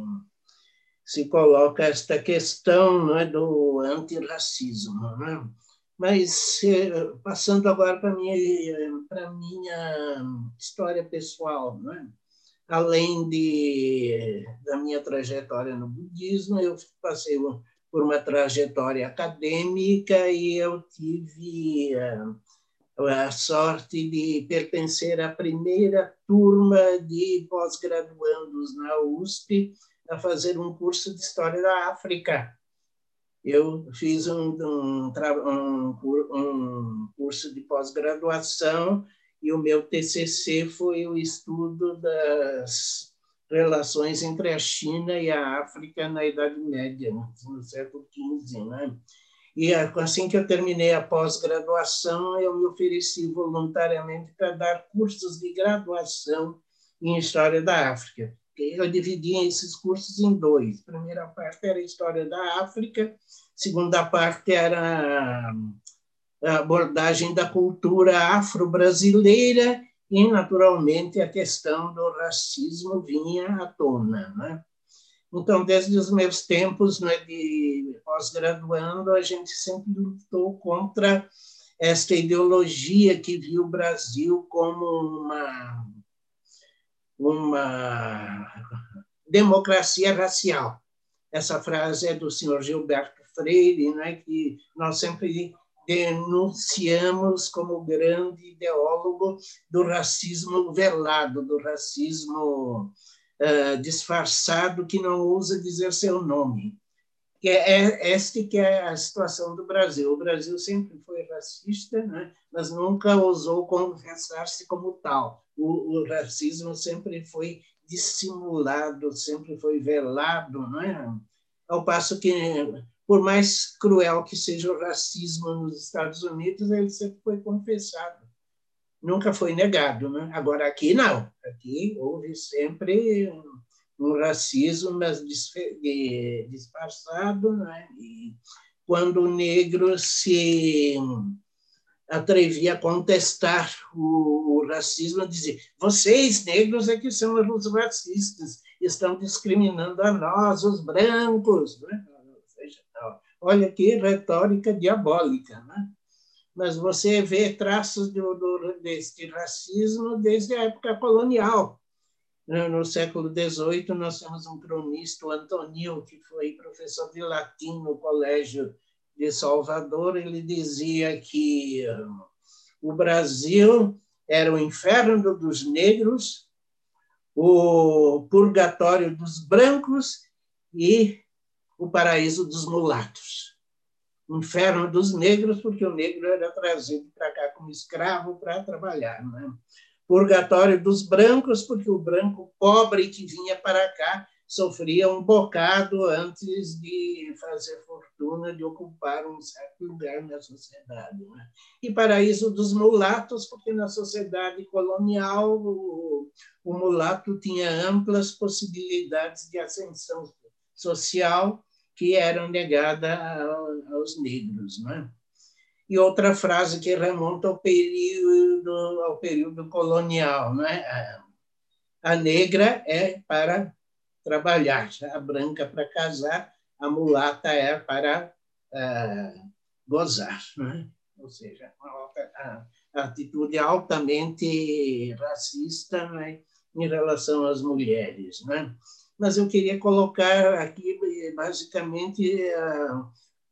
se coloca esta questão né, do antirracismo. Né? Mas, passando agora para a minha, minha história pessoal, né? além de, da minha trajetória no budismo, eu passei por uma trajetória acadêmica e eu tive a, a sorte de pertencer à primeira turma de pós-graduandos na USP a fazer um curso de História da África. Eu fiz um, um, um, um curso de pós-graduação e o meu TCC foi o estudo das relações entre a China e a África na Idade Média, no século XV. Né? E assim que eu terminei a pós-graduação, eu me ofereci voluntariamente para dar cursos de graduação em História da África. Eu dividi esses cursos em dois. A primeira parte era História da África, segunda parte era a abordagem da cultura afro-brasileira e, naturalmente, a questão do racismo vinha à tona. Né? Então, desde os meus tempos né, de pós-graduando, a gente sempre lutou contra esta ideologia que viu o Brasil como uma, uma democracia racial. Essa frase é do senhor Gilberto Freire, né, que nós sempre denunciamos como grande ideólogo do racismo velado, do racismo uh, disfarçado que não ousa dizer seu nome. Que é, é este que é a situação do Brasil. O Brasil sempre foi racista, né? mas nunca ousou confessar-se como tal. O, o, racismo sempre foi dissimulado, sempre foi velado, né? ao passo que por mais cruel que seja o racismo nos Estados Unidos, ele sempre foi confessado, nunca foi negado. Né? Agora, aqui não, aqui houve sempre um racismo, mas disfarçado, né? e quando o negro se atrevia a contestar o, racismo, dizia: vocês negros é que são os racistas, estão discriminando a nós, os brancos. Né? Olha que retórica diabólica, né? Mas você vê traços do, do, deste racismo desde a época colonial. No século XVIII, nós temos um cronista, o Antonio, que foi professor de latim no Colégio de Salvador. Ele dizia que o Brasil era o inferno dos negros, o purgatório dos brancos e o paraíso dos mulatos. O inferno dos negros, porque o negro era trazido para cá como escravo para trabalhar. Né? Purgatório dos brancos, porque o branco pobre que vinha para cá sofria um bocado antes de fazer fortuna, de ocupar um certo lugar na sociedade. Né? E paraíso dos mulatos, porque na sociedade colonial o, o mulato tinha amplas possibilidades de ascensão social que eram negadas aos negros. Né? E outra frase que remonta ao período, ao período colonial. Né? A negra é para trabalhar, a branca para casar, a mulata é para uh, gozar. Né? Ou seja, a, a atitude altamente racista né? em relação às mulheres. Né? mas eu queria colocar aqui basicamente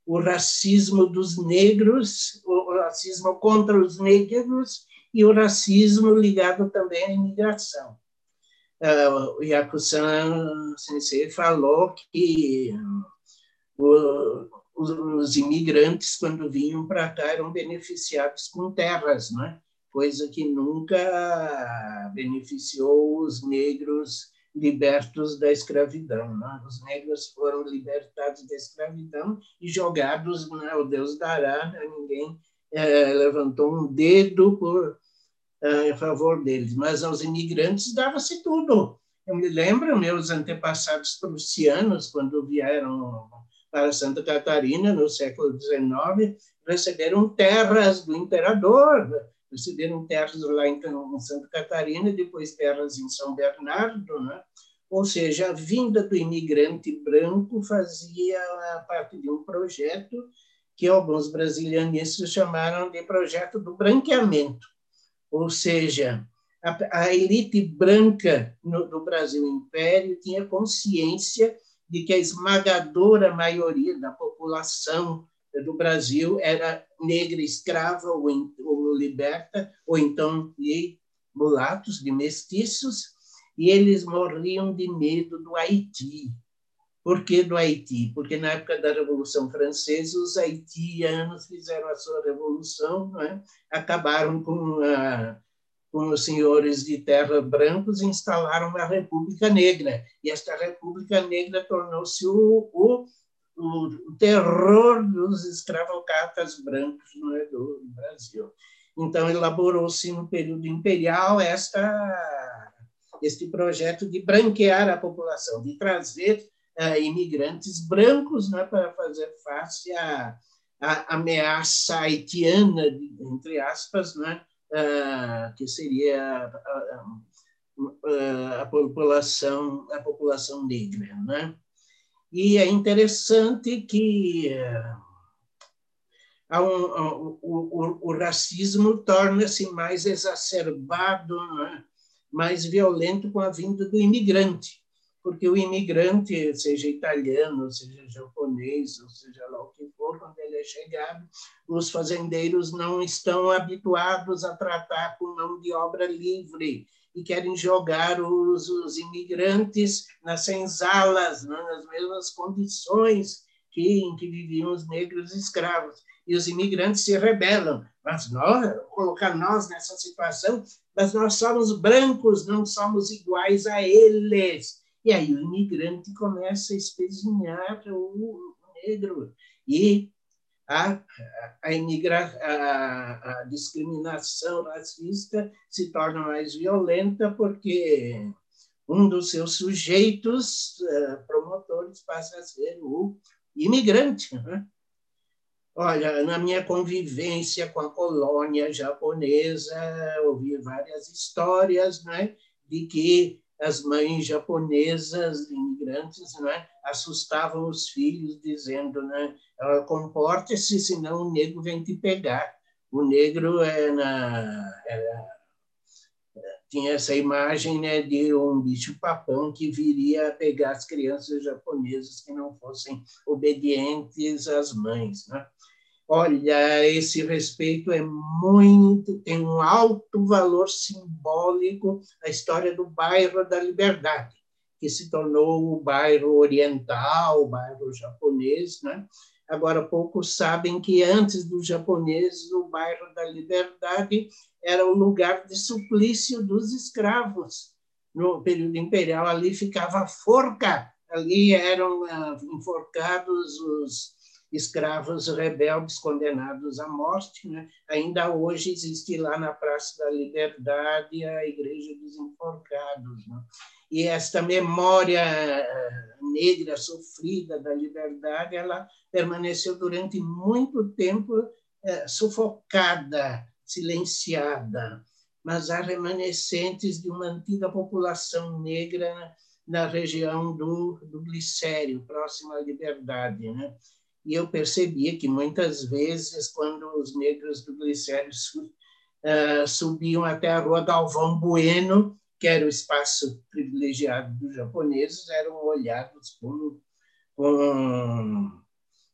o racismo dos negros, o racismo contra os negros e o racismo ligado também à imigração. Uh, o Yakusan Sensei falou que os, os, imigrantes, quando vinham para cá, eram beneficiados com terras, né? coisa que nunca beneficiou os negros libertos da escravidão. Né? Os negros foram libertados da escravidão e jogados, né? o Deus dará, né? ninguém é, levantou um dedo por, é, favor deles, mas aos imigrantes dava-se tudo. Eu me lembro, meus antepassados prussianos, quando vieram para Santa Catarina, no século XIX, receberam terras do imperador, receberam terras lá em, em Santa Catarina, depois terras em São Bernardo, né? ou seja, a vinda do imigrante branco fazia parte de um projeto que alguns brasilianistas chamaram de projeto do branqueamento, ou seja, a, a elite branca no, do Brasil Império tinha consciência de que a esmagadora maioria da população do Brasil era negra escrava ou, ou liberta, ou então de mulatos, de mestiços, e eles morriam de medo do Haiti. Por que do Haiti? Porque na época da Revolução Francesa, os haitianos fizeram a sua revolução, é? acabaram com, a, com os senhores de terra brancos e instalaram uma República Negra. E esta República Negra tornou-se o, o o, terror dos escravocatas brancos no, Brasil. Então, elaborou-se no período imperial esta, este projeto de branquear a população, de trazer uh, imigrantes brancos né, para fazer face à, à ameaça haitiana, entre aspas, né, uh, que seria a, a, a, população, a população negra. Né? E é interessante que uh, um, o, o, o, racismo torna-se mais exacerbado, né? mais violento com a vinda do imigrante porque o imigrante, seja italiano, seja japonês, ou seja lá o que for, quando ele é chegado, os fazendeiros não estão habituados a tratar com mão de obra livre e querem jogar os, os imigrantes nas senzalas, né, nas mesmas condições que, em que viviam os negros escravos. E os imigrantes se rebelam. Mas nós, colocar nós nessa situação, mas nós somos brancos, não somos iguais a eles e aí o imigrante começa a espezinhar o negro. E a, a, imigra, a, a discriminação racista se torna mais violenta porque um dos seus sujeitos uh, promotores passa a ser o imigrante. Né? Olha, na minha convivência com a colônia japonesa, ouvi várias histórias né, de que as mães japonesas imigrantes né, assustavam os filhos dizendo né, comporte-se senão o negro vem te pegar o negro é na era, tinha essa imagem né, de um bicho papão que viria a pegar as crianças japonesas que não fossem obedientes às mães né? Olha, esse respeito é muito, tem um alto valor simbólico a história do bairro da Liberdade, que se tornou o bairro oriental, o bairro japonês, né? Agora, poucos sabem que antes dos japoneses, o bairro da Liberdade era o lugar de suplício dos escravos. No período imperial, ali ficava a forca, ali eram ah, enforcados os escravos rebeldes condenados à morte. Né? Ainda hoje existe lá na Praça da Liberdade a Igreja dos Enforcados. Né? E esta memória eh, negra sofrida da liberdade, ela permaneceu durante muito tempo é, sufocada, silenciada. Mas há remanescentes de uma antiga população negra na, região do, do Glicério, próximo à Liberdade, né? E eu percebia que muitas vezes, quando os negros do Glicério uh, subiam até a rua Galvão Bueno, que era o espaço privilegiado dos japoneses, eram olhados com, com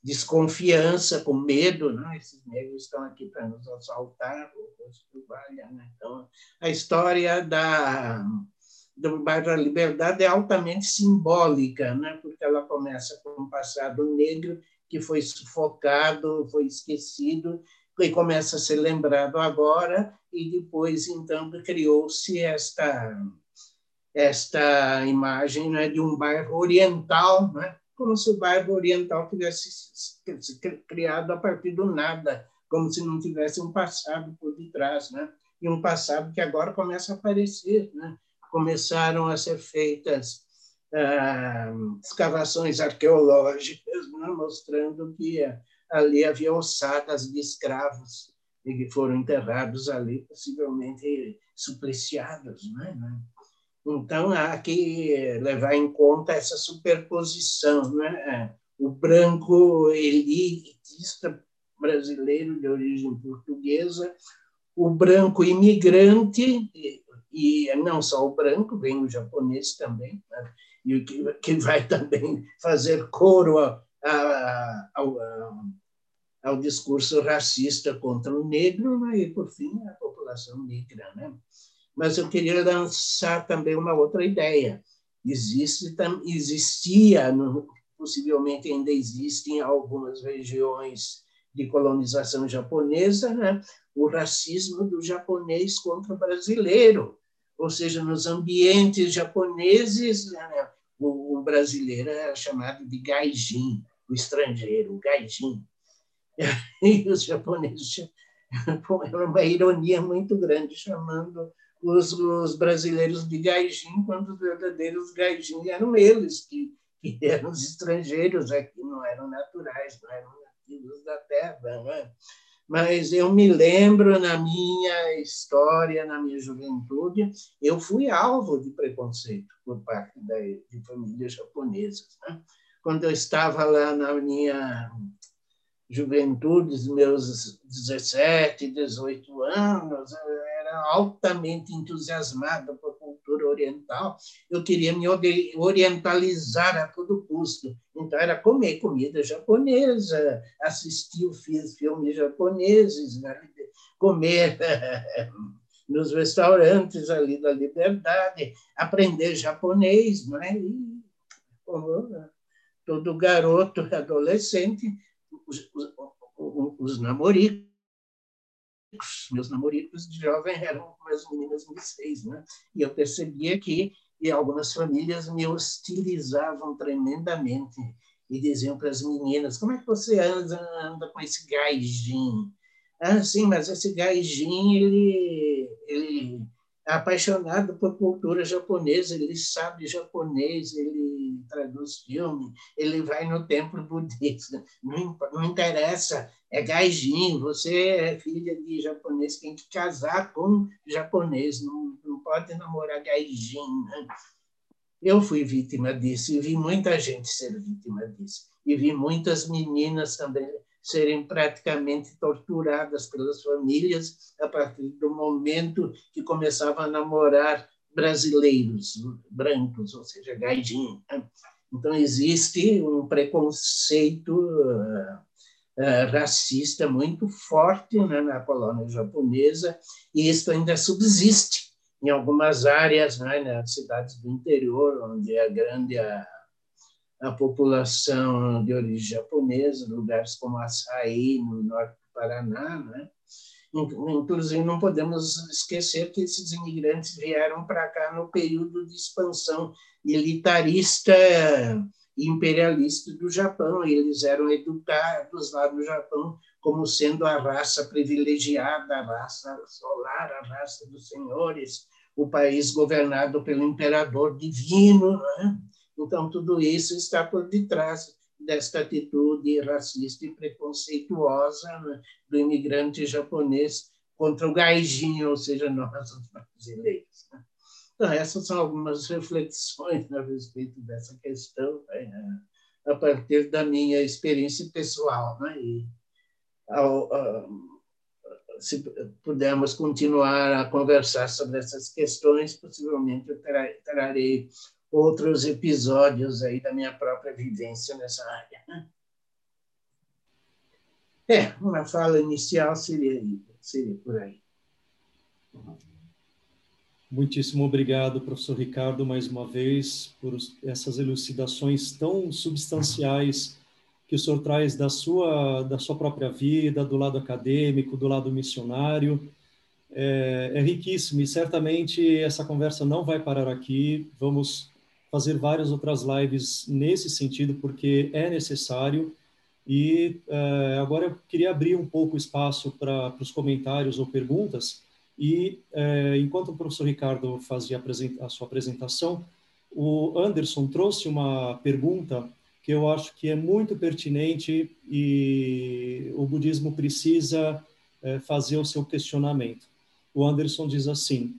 desconfiança, com medo, né? esses negros estão aqui para nos assaltar, né? Então, a história da, do bairro da Liberdade é altamente simbólica, né? porque ela começa com um passado negro que foi sufocado, foi esquecido, e começa a ser lembrado agora, e depois, então, criou-se esta, esta imagem né, de um bairro oriental, né, como se o bairro oriental tivesse criado a partir do nada, como se não tivesse um passado por detrás, né? e um passado que agora começa a aparecer. Né? Começaram a ser feitas ah, escavações arqueológicas né, mostrando que ali havia ossadas de escravos que foram enterrados ali, possivelmente supliciados. Né? Então, há que levar em conta essa superposição. Né? O branco elitista brasileiro de origem portuguesa, o branco imigrante, e não só o branco, vem o japonês também, né? E que, vai [LAUGHS] também fazer coro a, a, ao, ao, discurso racista contra o negro né? e, por fim, a população negra. Né? Mas eu queria lançar também uma outra ideia. Existe, existia, possivelmente ainda existe em algumas regiões de colonização japonesa, né? o racismo do japonês contra o brasileiro ou seja, nos ambientes japoneses, né, o, brasileiro era chamado de gaijin, o estrangeiro, o gaijin. [LAUGHS] E os japoneses, [LAUGHS] era uma ironia muito grande, chamando os, os brasileiros de gaijin, quando os verdadeiros gaijin eram eles, que, que eram os estrangeiros aqui, não eram naturais, não eram nativos da terra. Não é? Mas eu me lembro, na minha história, na minha juventude, eu fui alvo de preconceito por parte da, de famílias japonesas. Né? Quando eu estava lá na minha juventude, meus 17, 18 anos, era altamente entusiasmada por oriental, eu queria me orientalizar a todo custo. Então, era comer comida japonesa, assistir filmes japoneses, né? comer [LAUGHS] nos restaurantes ali da Liberdade, aprender japonês, né? E, como todo garoto, adolescente, os, os, os namoricos meus namoricos de jovem eram umas meninas de seis, né? E eu percebia que e algumas famílias me hostilizavam tremendamente e diziam para as meninas: como é que você anda, anda com esse gaijin? Ah, sim, mas esse gaijin ele, ele apaixonado por cultura japonesa, ele sabe japonês, ele traduz filme, ele vai no templo budista. Não, não interessa, é gaijin, você é filha de japonês, tem que casar com japonês, não, não pode namorar gaijin. Né? Eu fui vítima disso e vi muita gente ser vítima disso. E vi muitas meninas também serem praticamente torturadas pelas famílias a partir do momento que começavam a namorar brasileiros brancos, ou seja, gaijin. Né? Então, existe um preconceito uh, racista muito forte né, na colônia japonesa, e isso ainda subsiste em algumas áreas, né, nas cidades do interior, onde é grande a a população de origem japonesa, lugares como Açaí, no norte do Paraná. Né? Inclusive, não podemos esquecer que esses imigrantes vieram para cá no período de expansão militarista imperialista do Japão. Eles eram educados lá no Japão como sendo a raça privilegiada, a raça solar, a raça dos senhores, o país governado pelo imperador divino. Né? Então, tudo isso está por detrás desta atitude racista e preconceituosa né, do imigrante japonês contra o gaijinho, ou seja, nós, os brasileiros. Né? Então, essas são algumas reflexões a respeito dessa questão, né, a partir da minha experiência pessoal. Né? E, ao, se pudermos continuar a conversar sobre essas questões, possivelmente eu trarei outros episódios aí da minha própria vivência nessa área. Né? É, uma fala inicial seria, seria por aí. Muitíssimo obrigado, professor Ricardo, mais uma vez, por essas elucidações tão substanciais que o senhor traz da sua, da sua própria vida, do lado acadêmico, do lado missionário. É, é riquíssimo e certamente essa conversa não vai parar aqui. Vamos fazer várias outras lives nesse sentido, porque é necessário. E uh, agora eu queria abrir um pouco espaço para os comentários ou perguntas. E uh, enquanto o professor Ricardo fazia a, sua apresentação, o Anderson trouxe uma pergunta que eu acho que é muito pertinente e o budismo precisa uh, fazer o seu questionamento. O Anderson diz assim: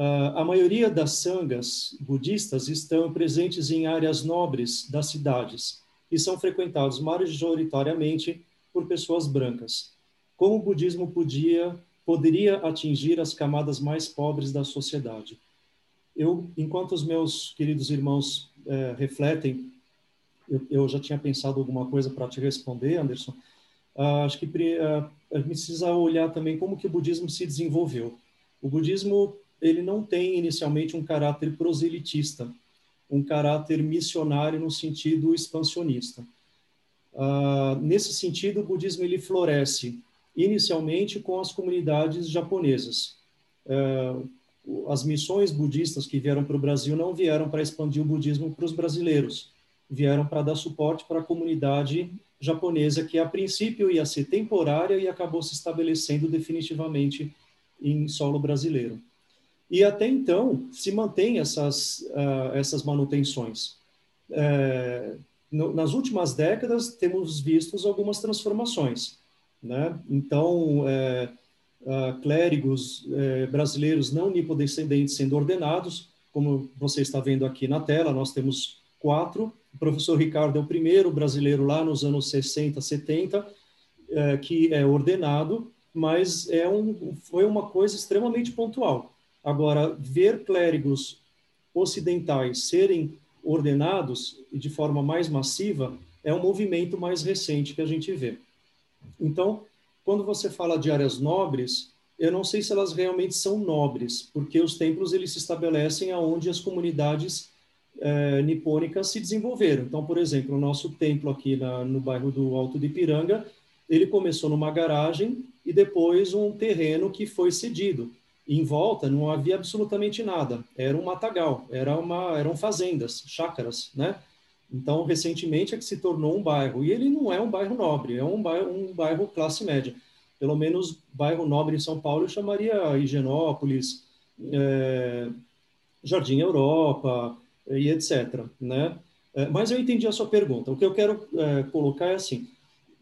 Uh, a maioria das sangas budistas estão presentes em áreas nobres das cidades e são frequentados majoritariamente por pessoas brancas. Como o budismo podia poderia atingir as camadas mais pobres da sociedade? Eu, enquanto os meus queridos irmãos uh, refletem, eu, eu, já tinha pensado alguma coisa para te responder, Anderson. Uh, acho que a gente precisa olhar também como que o budismo se desenvolveu. O budismo ele não tem inicialmente um caráter proselitista, um caráter missionário no sentido expansionista. Uh, nesse sentido, o budismo ele floresce inicialmente com as comunidades japonesas. Uh, as missões budistas que vieram para o Brasil não vieram para expandir o budismo para os brasileiros. vieram para dar suporte para a comunidade japonesa, que a princípio ia ser temporária e acabou se estabelecendo definitivamente em solo brasileiro. E até então se mantém essas, uh, essas manutenções. É, nas últimas décadas temos visto algumas transformações. Né? Então, é, uh, clérigos é, brasileiros não nipodescendentes sendo ordenados, como você está vendo aqui na tela, nós temos quatro. O professor Ricardo é o primeiro brasileiro lá nos anos 60, 70, é, que é ordenado, mas é um, foi uma coisa extremamente pontual. Agora, ver clérigos ocidentais serem ordenados de forma mais massiva é um movimento mais recente que a gente vê. Então, quando você fala de áreas nobres, eu não sei se elas realmente são nobres, porque os templos eles se estabelecem aonde as comunidades é, nipônicas se desenvolveram. Então, por exemplo, o nosso templo aqui na, no bairro do Alto de Ipiranga, ele começou numa garagem e depois um terreno que foi cedido. Em volta não havia absolutamente nada, era um matagal, era uma, eram fazendas, chácaras, né? Então, recentemente é que se tornou um bairro. E ele não é um bairro nobre, é um bairro, um bairro classe média. Pelo menos bairro nobre em São Paulo eu chamaria Higienópolis, é, Jardim Europa e etc. Né? É, mas eu entendi a sua pergunta. O que eu quero é, colocar é assim: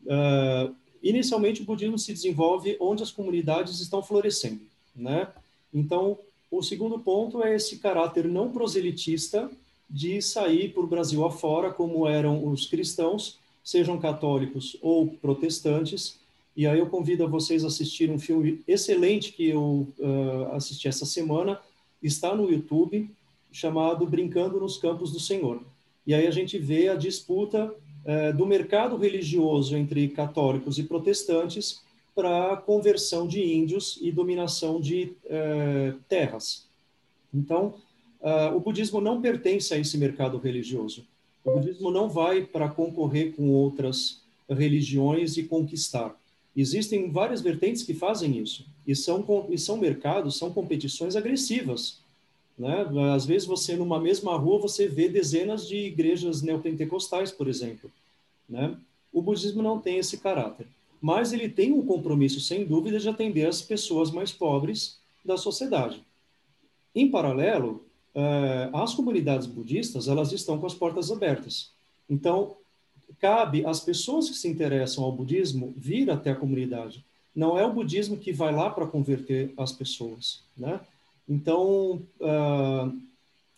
é, inicialmente o budismo se desenvolve onde as comunidades estão florescendo. Né? Então, o segundo ponto é esse caráter não proselitista de sair por Brasil afora, como eram os cristãos, sejam católicos ou protestantes. E aí eu convido a vocês a assistir um filme excelente que eu uh, assisti essa semana, está no YouTube, chamado Brincando nos Campos do Senhor. E aí a gente vê a disputa uh, do mercado religioso entre católicos e protestantes para conversão de índios e dominação de uh, terras. Então, uh, o budismo não pertence a esse mercado religioso. O budismo não vai para concorrer com outras religiões e conquistar. Existem várias vertentes que fazem isso, e são, e são mercados, são competições agressivas. Né? Às vezes, você, numa mesma rua, você vê dezenas de igrejas neopentecostais, por exemplo. Né? O budismo não tem esse caráter, mas ele tem um compromisso, sem dúvida, de atender as pessoas mais pobres da sociedade. Em paralelo, as comunidades budistas elas estão com as portas abertas. Então, cabe às pessoas que se interessam ao budismo vir até a comunidade. Não é o budismo que vai lá para converter as pessoas, né? Então, uh,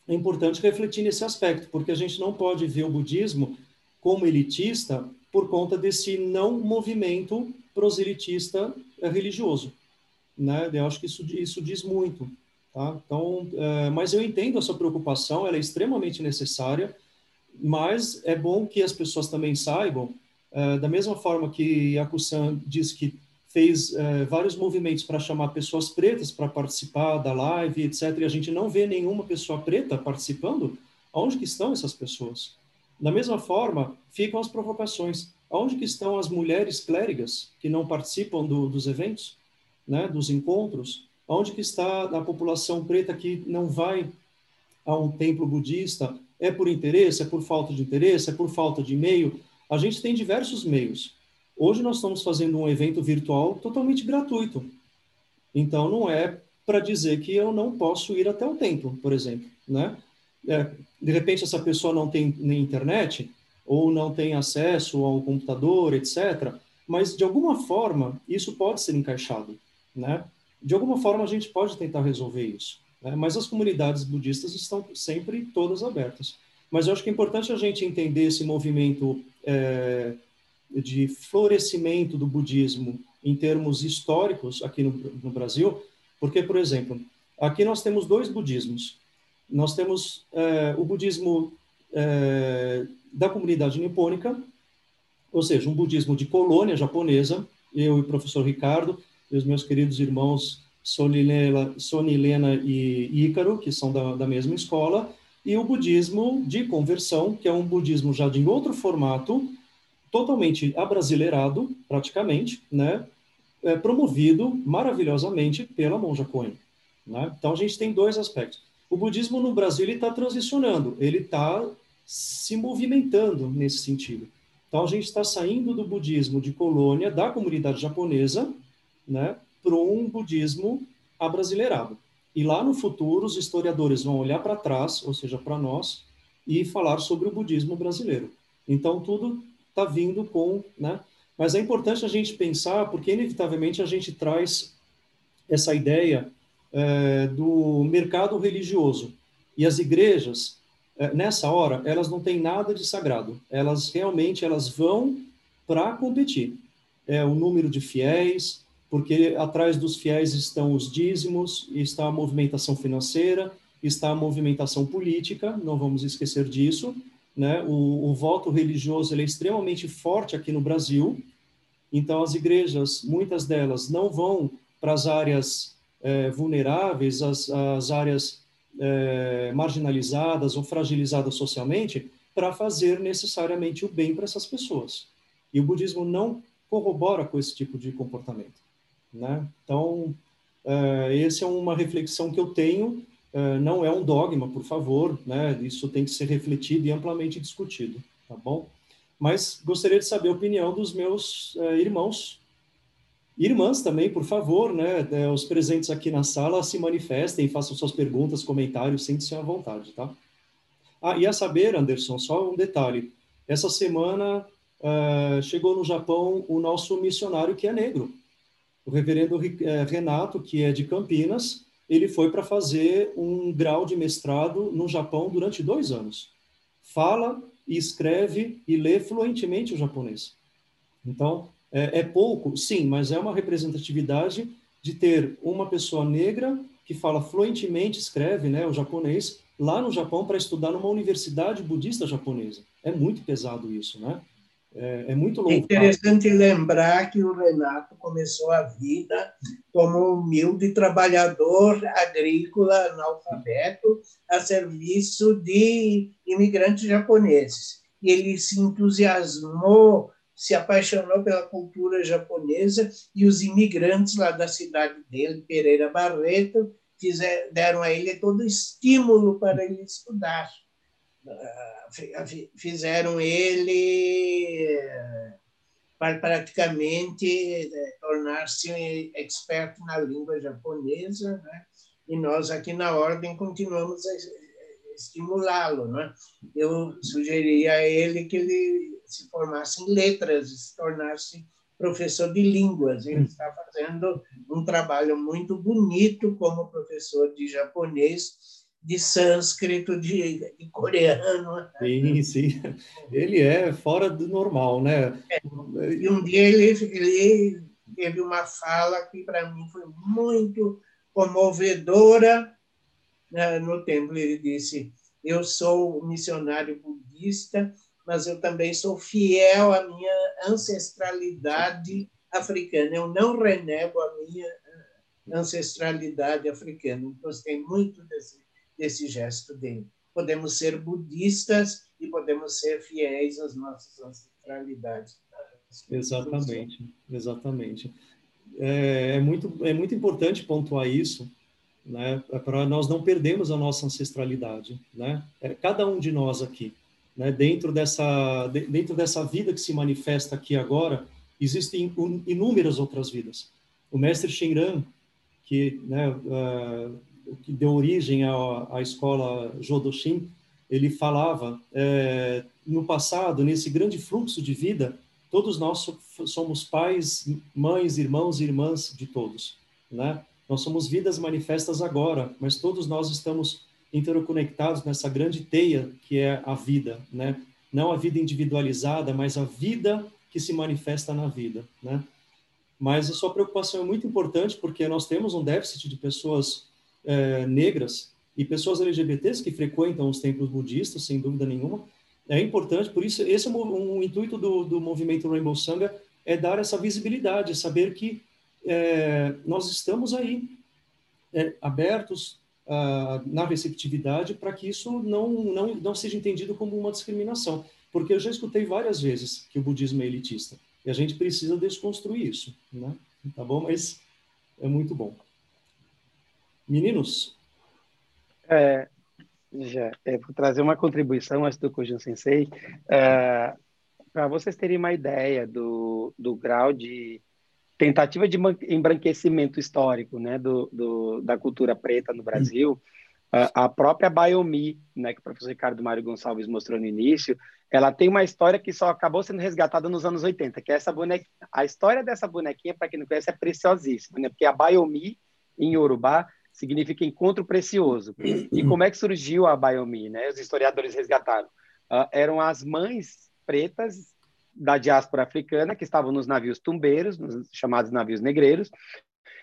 é importante refletir nesse aspecto, porque a gente não pode ver o budismo como elitista por conta desse não movimento proselitista religioso. Né? Eu acho que isso, isso diz muito. Tá? Então, é, mas eu entendo a sua preocupação, ela é extremamente necessária, mas é bom que as pessoas também saibam, é, da mesma forma que a Kusan diz que fez é, vários movimentos para chamar pessoas pretas para participar da live, etc., e a gente não vê nenhuma pessoa preta participando, aonde que estão essas pessoas? Da mesma forma, ficam as provocações. Aonde que estão as mulheres clérigas que não participam do, dos eventos, né, dos encontros? Onde que está a população preta que não vai a um templo budista? É por interesse? É por falta de interesse? É por falta de meio? A gente tem diversos meios. Hoje nós estamos fazendo um evento virtual totalmente gratuito. Então não é para dizer que eu não posso ir até o templo, por exemplo, né? É, de repente essa pessoa não tem nem internet ou não tem acesso ao computador, etc. Mas de alguma forma isso pode ser encaixado, né? De alguma forma a gente pode tentar resolver isso. Né? Mas as comunidades budistas estão sempre todas abertas. Mas eu acho que é importante a gente entender esse movimento é, de florescimento do budismo em termos históricos aqui no, no, Brasil, porque, por exemplo, aqui nós temos dois budismos. Nós temos é, o budismo é, da comunidade nipônica, ou seja, um budismo de colônia japonesa, eu e o professor Ricardo, e os meus queridos irmãos Sonilena, Sonilena e Ícaro, que são da, da mesma escola, e o budismo de conversão, que é um budismo já de outro formato, totalmente abrasileirado, praticamente, né? É, promovido maravilhosamente pela Monja Coen. Né? Então, a gente tem dois aspectos. O budismo no Brasil está transicionando, ele está se movimentando nesse sentido. Então, a gente está saindo do budismo de colônia da comunidade japonesa né, para um budismo abrasileirado. E lá no futuro, os historiadores vão olhar para trás, ou seja, para nós, e falar sobre o budismo brasileiro. Então, tudo está vindo com. Né? Mas é importante a gente pensar, porque inevitavelmente a gente traz essa ideia é, do mercado religioso. E as igrejas, é, nessa hora, elas não têm nada de sagrado. Elas realmente elas vão para competir. É o número de fiéis, porque atrás dos fiéis estão os dízimos, está a movimentação financeira, está a movimentação política, não vamos esquecer disso. Né? O, o voto religioso é extremamente forte aqui no Brasil, então as igrejas, muitas delas, não vão para as áreas é, vulneráveis, as, as áreas é, marginalizadas ou fragilizadas socialmente, para fazer necessariamente o bem para essas pessoas. E o budismo não corrobora com esse tipo de comportamento. Né? Então, uh, essa é uma reflexão que eu tenho, uh, não é um dogma, por favor, né? isso tem que ser refletido e amplamente discutido, tá bom? Mas gostaria de saber a opinião dos meus uh, irmãos, irmãs também, por favor, né? Os presentes aqui na sala se manifestem, façam suas perguntas, comentários, sentem-se à vontade, tá? Ah, e a saber, Anderson, só um detalhe. Essa semana uh, chegou no Japão o nosso missionário que é negro o reverendo eh, Renato, que é de Campinas, ele foi para fazer um grau de mestrado no Japão durante dois anos. Fala, escreve e lê fluentemente o japonês. Então, é, é pouco, sim, mas é uma representatividade de ter uma pessoa negra que fala fluentemente, escreve né, o japonês, lá no Japão para estudar numa universidade budista japonesa. É muito pesado isso, né? É, é muito louco. É interessante lembrar que o Renato começou a vida como um humilde trabalhador agrícola analfabeto a serviço de imigrantes japoneses. E ele se entusiasmou, se apaixonou pela cultura japonesa e os imigrantes lá da cidade dele, Pereira Barreto, fizeram, deram a ele todo o estímulo para ele estudar fizeram ele para praticamente eh, tornar-se expert na língua japonesa, né? e nós aqui na Ordem continuamos a estimulá-lo. Né? Eu sugeri a ele que ele se formasse em letras, se tornasse professor de línguas. Ele está fazendo um trabalho muito bonito como professor de japonês, de sânscrito, de, de, coreano. Sim, sim. Ele é fora do normal, né? É. E um dia ele, ele teve uma fala que para mim foi muito comovedora né? no templo. Ele disse: Eu sou missionário budista, mas eu também sou fiel à minha ancestralidade africana. Eu não renego a minha ancestralidade africana. Gostei muito desse desse gesto dele. Podemos ser budistas e podemos ser fiéis às nossas ancestralidades. Exatamente, exatamente. É, é, muito, é muito importante pontuar isso, né, para nós não perdermos a nossa ancestralidade, né? É, cada um de nós aqui, né, dentro dessa dentro dessa vida que se manifesta aqui agora, existem inúmeras outras vidas. O mestre Shinran, que né, uh, que deu origem à, à escola Jodoshin, ele falava, é, no passado, nesse grande fluxo de vida, todos nós somos pais, mães, irmãos e irmãs de todos, né? Nós somos vidas manifestas agora, mas todos nós estamos interconectados nessa grande teia que é a vida, né? Não a vida individualizada, mas a vida que se manifesta na vida, né? Mas a sua preocupação é muito importante porque nós temos um déficit de pessoas é, negras e pessoas LGBTs que frequentam os templos budistas, sem dúvida nenhuma. É importante, por isso, esse é um, um intuito do, do movimento Rainbow Sangha, é dar essa visibilidade, saber que é, nós estamos aí, é, abertos na receptividade para que isso não, não, não seja entendido como uma discriminação. Porque eu já escutei várias vezes que o budismo é elitista. E a gente precisa desconstruir isso, né? Tá bom? Mas é muito bom. Meninos? É, Já, é, vou trazer uma contribuição antes do Kojun Sensei, é, para vocês terem uma ideia do, do grau de tentativa de embranquecimento histórico né, do, do da cultura preta no Brasil, a própria Biomi, né, que o professor Ricardo Mário Gonçalves mostrou no início, ela tem uma história que só acabou sendo resgatada nos anos 80, que é essa bonequinha. A história dessa bonequinha, para quem não conhece, é preciosíssima, né? porque a Biomi, em Yorubá, significa encontro precioso. [CLEARS THROAT] E como é que surgiu a Biomi? Né? Os historiadores resgataram. Uh, eram as mães pretas da diáspora africana que estavam nos navios tumbeiros, nos chamados navios negreiros,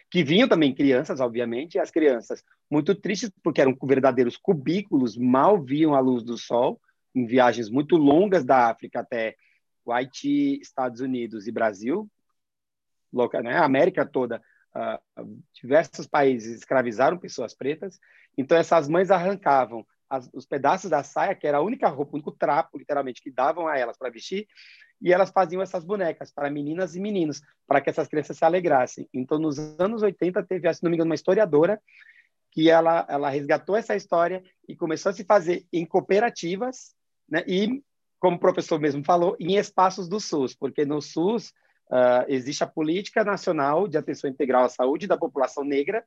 que vinham também crianças, obviamente, e as crianças muito tristes porque eram verdadeiros cubículos, mal viam a luz do sol, em viagens muito longas da África até o Haiti, Estados Unidos e Brasil, local, né, a América toda, diversos países escravizaram pessoas pretas, então essas mães arrancavam as, os pedaços da saia, que era a única roupa, o único trapo, literalmente, que davam a elas para vestir, e elas faziam essas bonecas para meninas e meninos, para que essas crianças se alegrassem. Então, nos anos 80, teve, se não me engano, uma historiadora que ela, ela resgatou essa história e começou a se fazer em cooperativas, né? e, como o professor mesmo falou, em espaços do SUS, porque no SUS uh, existe a Política Nacional de Atenção Integral à Saúde da População Negra,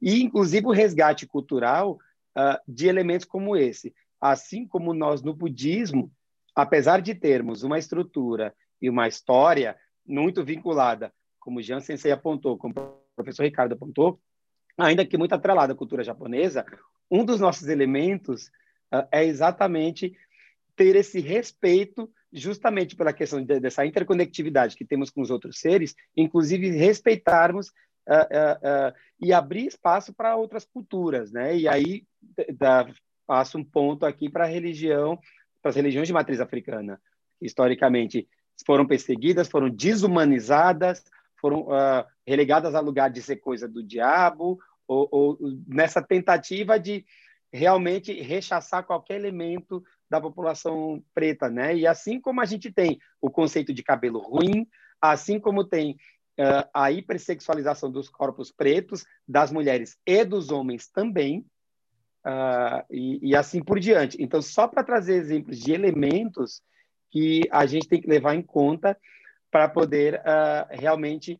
e, inclusive, o resgate cultural uh, de elementos como esse. Assim como nós, no budismo, apesar de termos uma estrutura e uma história muito vinculada, como Jean Sensei apontou, como o professor Ricardo apontou, ainda que muito atrelada à cultura japonesa, um dos nossos elementos uh, é exatamente ter esse respeito justamente pela questão de, dessa interconectividade que temos com os outros seres, inclusive respeitarmos uh, uh, e abrir espaço para outras culturas, né? E aí da, passo um ponto aqui para a religião para as religiões de matriz africana, que historicamente foram perseguidas, foram desumanizadas, foram relegadas a lugar de ser coisa do diabo, ou, ou nessa tentativa de realmente rechaçar qualquer elemento da população preta, né? E assim como a gente tem o conceito de cabelo ruim, assim como tem uh, a hipersexualização dos corpos pretos, das mulheres e dos homens também, uh, e, e, assim por diante. Então, só para trazer exemplos de elementos que a gente tem que levar em conta para poder uh, realmente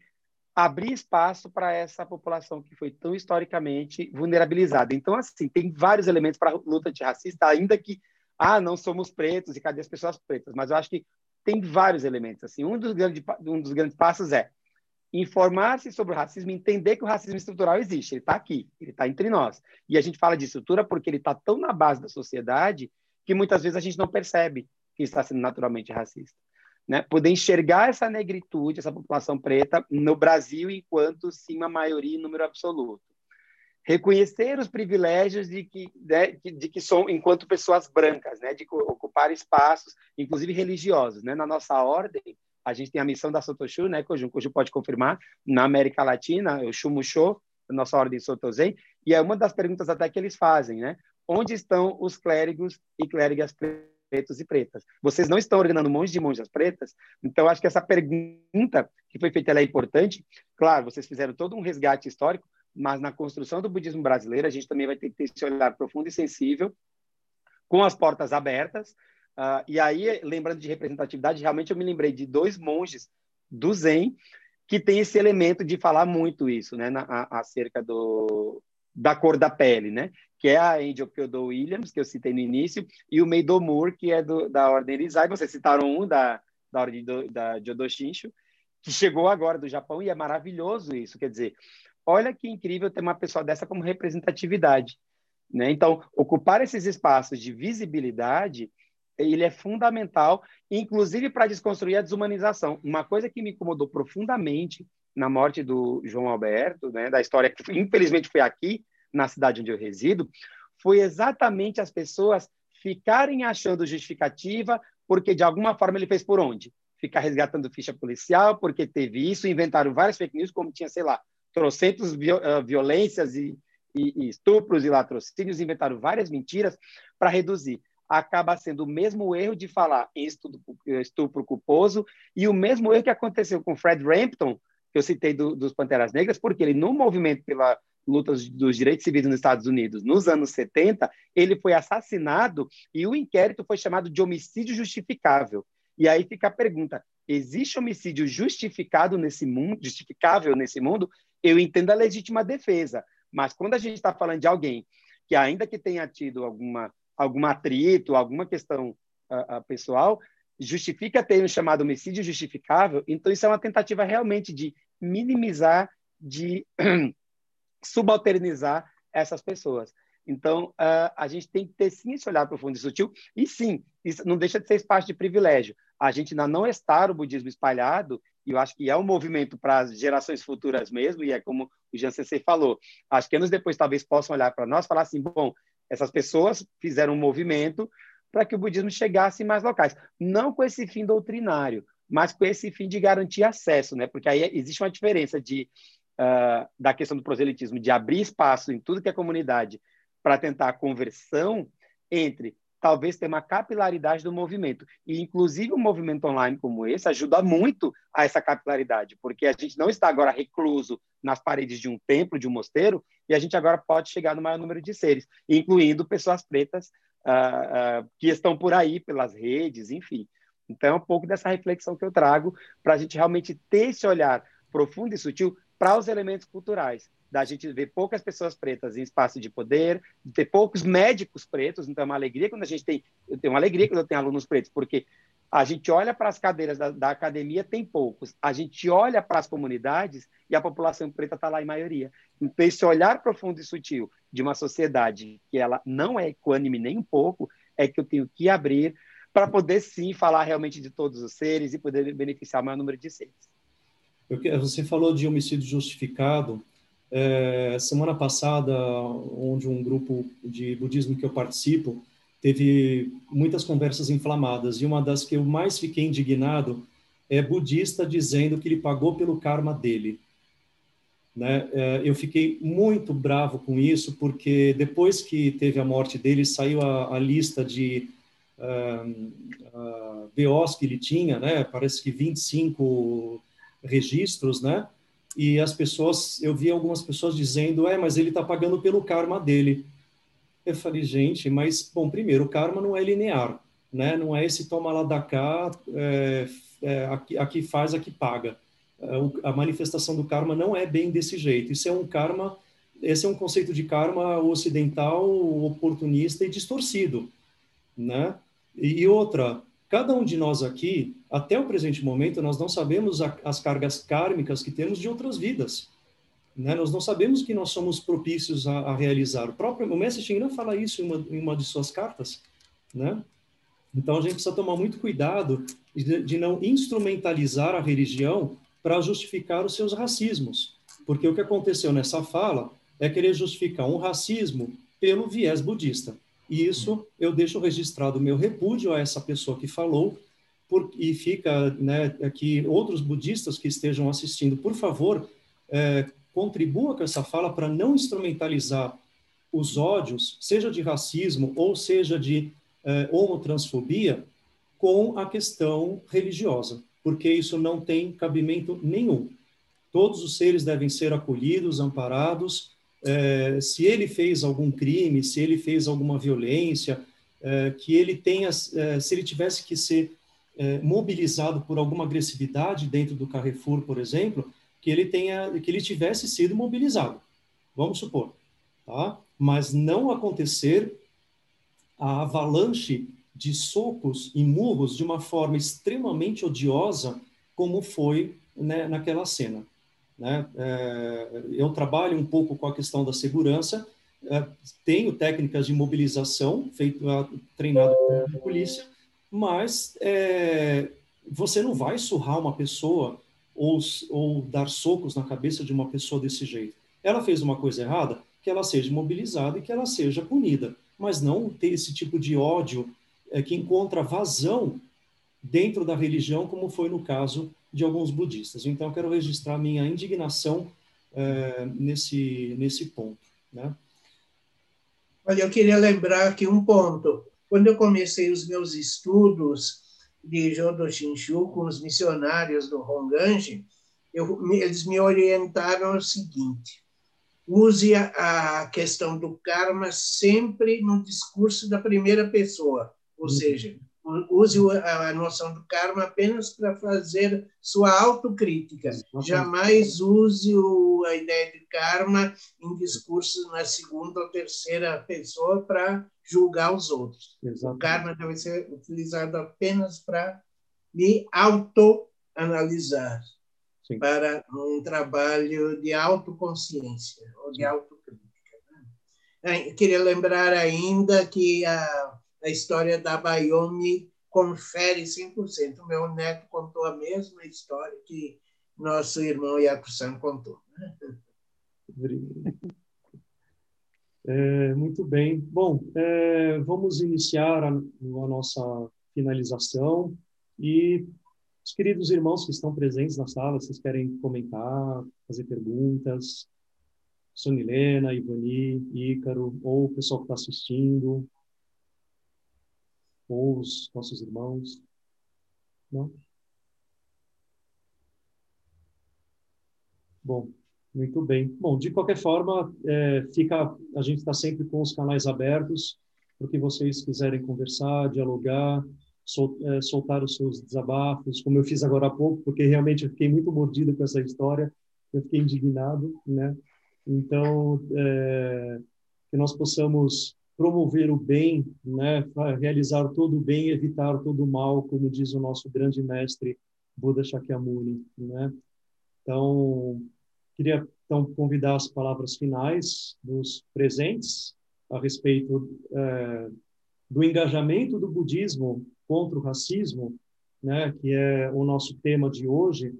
abrir espaço para essa população que foi tão historicamente vulnerabilizada. Então, assim, tem vários elementos para a luta antirracista, ainda que, ah, não somos pretos e cadê as pessoas pretas? Mas eu acho que tem vários elementos. Assim, um dos grandes, um dos grandes passos é informar-se sobre o racismo, entender que o racismo estrutural existe, ele está aqui, ele está entre nós. E a gente fala de estrutura porque ele está tão na base da sociedade que muitas vezes a gente não percebe que está sendo naturalmente racista. Né? Poder enxergar essa negritude, essa população preta no Brasil enquanto sim uma maioria em número absoluto. Reconhecer os privilégios de que, né, de que são enquanto pessoas brancas, né, de ocupar espaços, inclusive religiosos. Né? Na nossa ordem, a gente tem a missão da Sotoshu, né, que o Ju pode confirmar, na América Latina, o Shumusho, nossa ordem Sotozen, e é uma das perguntas até que eles fazem, né? Onde estão os clérigos e clérigas pretos e pretas? Vocês não estão ordenando monges de monjas pretas? Então, acho que essa pergunta que foi feita é importante. Claro, vocês fizeram todo um resgate histórico, mas na construção do budismo brasileiro, a gente também vai ter que ter esse olhar profundo e sensível, com as portas abertas, Uh, e aí, lembrando de representatividade, realmente eu me lembrei de dois monges do Zen que tem esse elemento de falar muito isso, né, na, acerca do, da cor da pele, né, que é a Angel Kyodo Williams, que eu citei no início, e o Meido Moore, que é do, da Ordem Rizai, vocês citaram um da, da Ordem do, da Jodo que chegou agora do Japão, e é maravilhoso isso, quer dizer, olha que incrível ter uma pessoa dessa como representatividade, né, então, ocupar esses espaços de visibilidade ele é fundamental, inclusive para desconstruir a desumanização. Uma coisa que me incomodou profundamente na morte do João Alberto, né, da história que infelizmente foi aqui, na cidade onde eu resido, foi exatamente as pessoas ficarem achando justificativa porque de alguma forma ele fez por onde? Ficar resgatando ficha policial, porque teve isso, inventaram várias fake news, como tinha, sei lá, trocentos violências e, e, e estupros e latrocínios, inventaram várias mentiras para reduzir acaba sendo o mesmo erro de falar em estupro, estupro culposo e o mesmo erro que aconteceu com Fred Rampton, eu citei do, dos Panteras Negras, porque ele, no movimento pela lutas dos direitos civis nos Estados Unidos nos anos 70, ele foi assassinado e o inquérito foi chamado de homicídio justificável. E aí fica a pergunta: existe homicídio justificado nesse mundo, justificável nesse mundo? Eu entendo a legítima defesa, mas quando a gente está falando de alguém que ainda que tenha tido alguma algum atrito, alguma questão uh, uh, pessoal, justifica ter um chamado homicídio justificável, então isso é uma tentativa realmente de minimizar, de [CLEARS THROAT] subalternizar essas pessoas. Então, uh, a gente tem que ter sim esse olhar profundo e sutil, e sim, isso não deixa de ser espaço de privilégio. A gente ainda não está o budismo espalhado, e eu acho que é um movimento para as gerações futuras mesmo, e é como o Jean Cessé falou, acho que anos depois talvez possam olhar para nós e falar assim, bom, essas pessoas fizeram um movimento para que o budismo chegasse em mais locais, não com esse fim doutrinário, mas com esse fim de garantir acesso, né? porque aí existe uma diferença de, uh, da questão do proselitismo, de abrir espaço em tudo que é comunidade, para tentar a conversão entre talvez ter uma capilaridade do movimento. E, inclusive, um movimento online como esse ajuda muito a essa capilaridade, porque a gente não está agora recluso nas paredes de um templo, de um mosteiro, e a gente agora pode chegar no maior número de seres, incluindo pessoas pretas uh, uh, que estão por aí, pelas redes, enfim. Então, é um pouco dessa reflexão que eu trago para a gente realmente ter esse olhar profundo e sutil para os elementos culturais da gente ver poucas pessoas pretas em espaço de poder, de ter poucos médicos pretos, então é uma alegria quando a gente tem, eu tenho uma alegria quando eu tenho alunos pretos, porque a gente olha para as cadeiras da, da, academia, tem poucos. A gente olha para as comunidades e a população preta está lá em maioria. Então, esse olhar profundo e sutil de uma sociedade que ela não é equânime nem um pouco, é que eu tenho que abrir para poder, sim, falar realmente de todos os seres e poder beneficiar o maior número de seres. Você falou de homicídio justificado. É, semana passada, onde um grupo de budismo que eu participo teve muitas conversas inflamadas, e uma das que eu mais fiquei indignado é budista dizendo que ele pagou pelo karma dele. Né? É, eu fiquei muito bravo com isso, porque depois que teve a morte dele, saiu a, a lista de BOs que ele tinha, né? parece que 25 registros, né? e as pessoas, eu vi algumas pessoas dizendo, é, mas ele está pagando pelo karma dele. Eu falei, gente, mas, bom, primeiro, o karma não é linear, né? Não é esse toma lá da cá, é, é, aqui, aqui faz, aqui paga. A manifestação do karma não é bem desse jeito. Isso é um karma, esse é um conceito de karma ocidental, oportunista e distorcido, né? E, outra, cada um de nós aqui até o presente momento, nós não sabemos a, as cargas kármicas que temos de outras vidas. Né? Nós não sabemos que nós somos propícios a, a realizar. O próprio o Mestre Shinran fala isso em uma, em uma de suas cartas. Né? Então, a gente precisa tomar muito cuidado de, de não instrumentalizar a religião para justificar os seus racismos. Porque o que aconteceu nessa fala é querer justificar um racismo pelo viés budista. E isso eu deixo registrado o meu repúdio a essa pessoa que falou, por, e fica né, aqui outros budistas que estejam assistindo, por favor, é, contribua com essa fala para não instrumentalizar os ódios, seja de racismo ou seja de é, homotransfobia, com a questão religiosa, porque isso não tem cabimento nenhum. Todos os seres devem ser acolhidos, amparados. É, se ele fez algum crime, se ele fez alguma violência, é, que ele tenha, é, se ele tivesse que ser mobilizado por alguma agressividade dentro do Carrefour, por exemplo, que ele tenha, que ele tivesse sido mobilizado. Vamos supor, tá? Mas não acontecer a avalanche de socos e murros de uma forma extremamente odiosa, como foi né, naquela cena. Né? É, eu trabalho um pouco com a questão da segurança, é, tenho técnicas de mobilização feito, treinado pela polícia, mas é, você não vai surrar uma pessoa ou, ou dar socos na cabeça de uma pessoa desse jeito. Ela fez uma coisa errada, que ela seja mobilizada e que ela seja punida, mas não ter esse tipo de ódio é, que encontra vazão dentro da religião, como foi no caso de alguns budistas. Então, quero registrar minha indignação é, nesse, nesse ponto. Né? Olha, eu queria lembrar aqui um ponto. Quando eu comecei os meus estudos de Jodo Shinshu com os missionários do Honganji, eu, eles me orientaram o seguinte: use a questão do karma sempre no discurso da primeira pessoa, ou uhum. seja, use a noção do karma apenas para fazer sua autocrítica. Jamais use a ideia de karma em discursos na segunda ou terceira pessoa para julgar os outros. O karma deve ser utilizado apenas para me autoanalisar, para um trabalho de autoconsciência ou de autocrítica. Né? Queria lembrar ainda que a a história da Bayomi confere 100%. O meu neto contou a mesma história que nosso irmão Yakusan contou. [LAUGHS] É, muito bem. Bom, é, vamos iniciar a, a, nossa finalização e os queridos irmãos que estão presentes na sala, vocês querem comentar, fazer perguntas? Sonilena, Ivani, Ícaro, ou o pessoal que está assistindo, ou os nossos irmãos. Não? Bom, muito bem. Bom, de qualquer forma, é, fica, a gente está sempre com os canais abertos para que vocês quiserem conversar, dialogar, sol, é, soltar os seus desabafos, como eu fiz agora há pouco, porque realmente eu fiquei muito mordido com essa história, eu fiquei indignado, né? Então, é, que nós possamos promover o bem, né, realizar todo o bem, evitar todo o mal, como diz o nosso grande mestre Buda Shakyamuni, né? Então, queria então convidar as palavras finais dos presentes a respeito é, do engajamento do budismo contra o racismo, né, que é o nosso tema de hoje.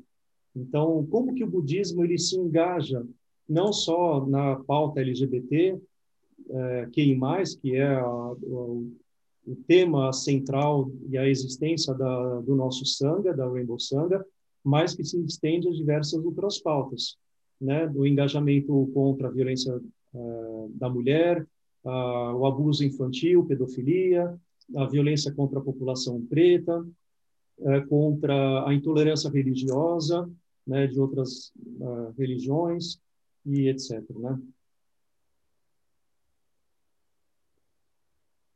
Então, como que o budismo ele se engaja não só na pauta LGBT, é, mais que é a, o, o, tema central e a existência da, do nosso Sangha, da Rainbow Sangha, mas que se estende a diversas outras pautas, né? do engajamento contra a violência uh, da mulher, o abuso infantil, pedofilia, a violência contra a população preta, uh, contra a intolerância religiosa, né, de outras religiões e etc. Né?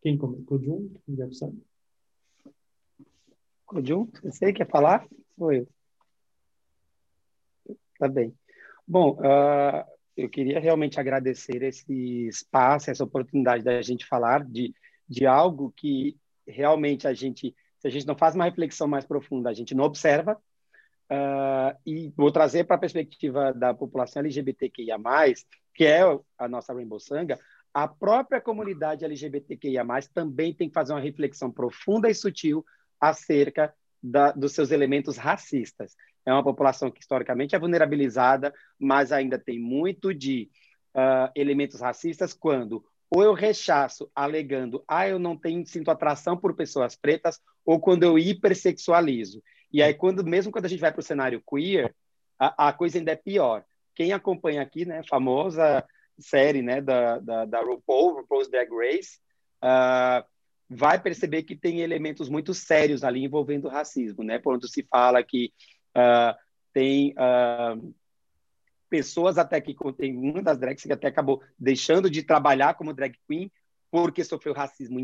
Quem começa? Cojun? Cojun, você quer falar? Ou eu? Tá bem. Bom, uh, eu queria realmente agradecer esse espaço, essa oportunidade da gente falar de, de algo que realmente a gente, se a gente não faz uma reflexão mais profunda, a gente não observa. Uh, e vou trazer para a perspectiva da população LGBTQIA+, que é a nossa Rainbow Sangha, a própria comunidade LGBTQIA+, também tem que fazer uma reflexão profunda e sutil acerca da, dos seus elementos racistas. É uma população que historicamente é vulnerabilizada, mas ainda tem muito de uh, elementos racistas quando ou eu rechaço alegando, ah, eu não tenho sinto atração por pessoas pretas, ou quando eu hipersexualizo. E aí, quando mesmo quando a gente vai para o cenário queer, a, a coisa ainda é pior. Quem acompanha aqui, né, famosa série né, da, da, da RuPaul, RuPaul's Drag Race, uh, vai perceber que tem elementos muito sérios ali envolvendo racismo, né? Quando se fala que uh, tem uh, pessoas até que tem uma das drags que até acabou deixando de trabalhar como drag queen porque sofreu racismo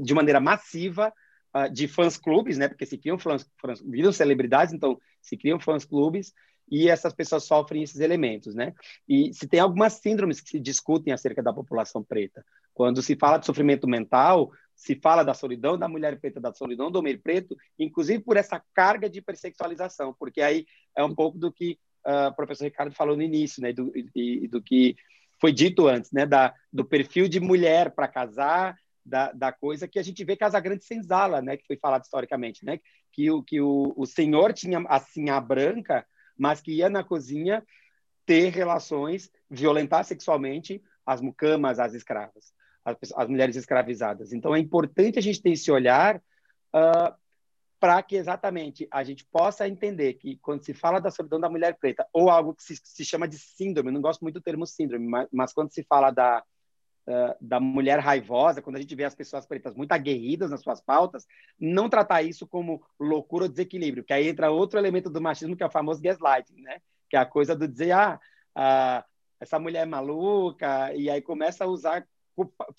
de maneira massiva uh, de fãs clubes, né? Porque se criam fãs, fãs viram celebridades, então se criam fãs clubes e essas pessoas sofrem esses elementos, né? E se tem algumas síndromes que se discutem acerca da população preta. Quando se fala de sofrimento mental, se fala da solidão da mulher preta, da solidão do homem preto, inclusive por essa carga de hipersexualização, porque aí é um pouco do que uh, o professor Ricardo falou no início, né? Do, e, do que foi dito antes, né? Da, do perfil de mulher para casar, da, da, coisa que a gente vê Casa Grande Senzala, né? Que foi falado historicamente, né? Que o, que o, o senhor tinha a branca mas que ia na cozinha ter relações, violentar sexualmente as mucamas, as escravas, as, as mulheres escravizadas. Então é importante a gente ter esse olhar uh, para que exatamente a gente possa entender que quando se fala da solidão da mulher preta, ou algo que se, se chama de síndrome, não gosto muito do termo síndrome, mas, mas quando se fala da, da mulher raivosa, quando a gente vê as pessoas pretas muito aguerridas nas suas pautas, não tratar isso como loucura ou desequilíbrio, que aí entra outro elemento do machismo, que é o famoso gaslighting, né? Que é a coisa do dizer, ah, uh, essa mulher é maluca, e aí começa a usar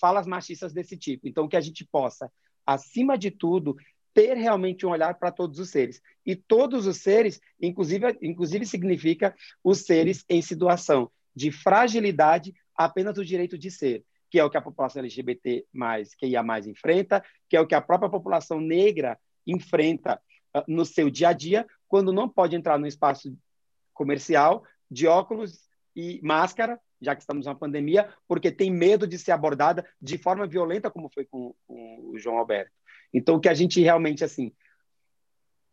falas machistas desse tipo. Então, que a gente possa, acima de tudo, ter realmente um olhar para todos os seres. E todos os seres, inclusive, inclusive significa os seres em situação de fragilidade apenas o direito de ser, que é o que a população LGBT mais, que ia mais enfrenta, que é o que a própria população negra enfrenta uh, no seu dia a dia, quando não pode entrar no espaço comercial de óculos e máscara, já que estamos numa pandemia, porque tem medo de ser abordada de forma violenta, como foi com, com o João Alberto. Então, que a gente realmente, assim,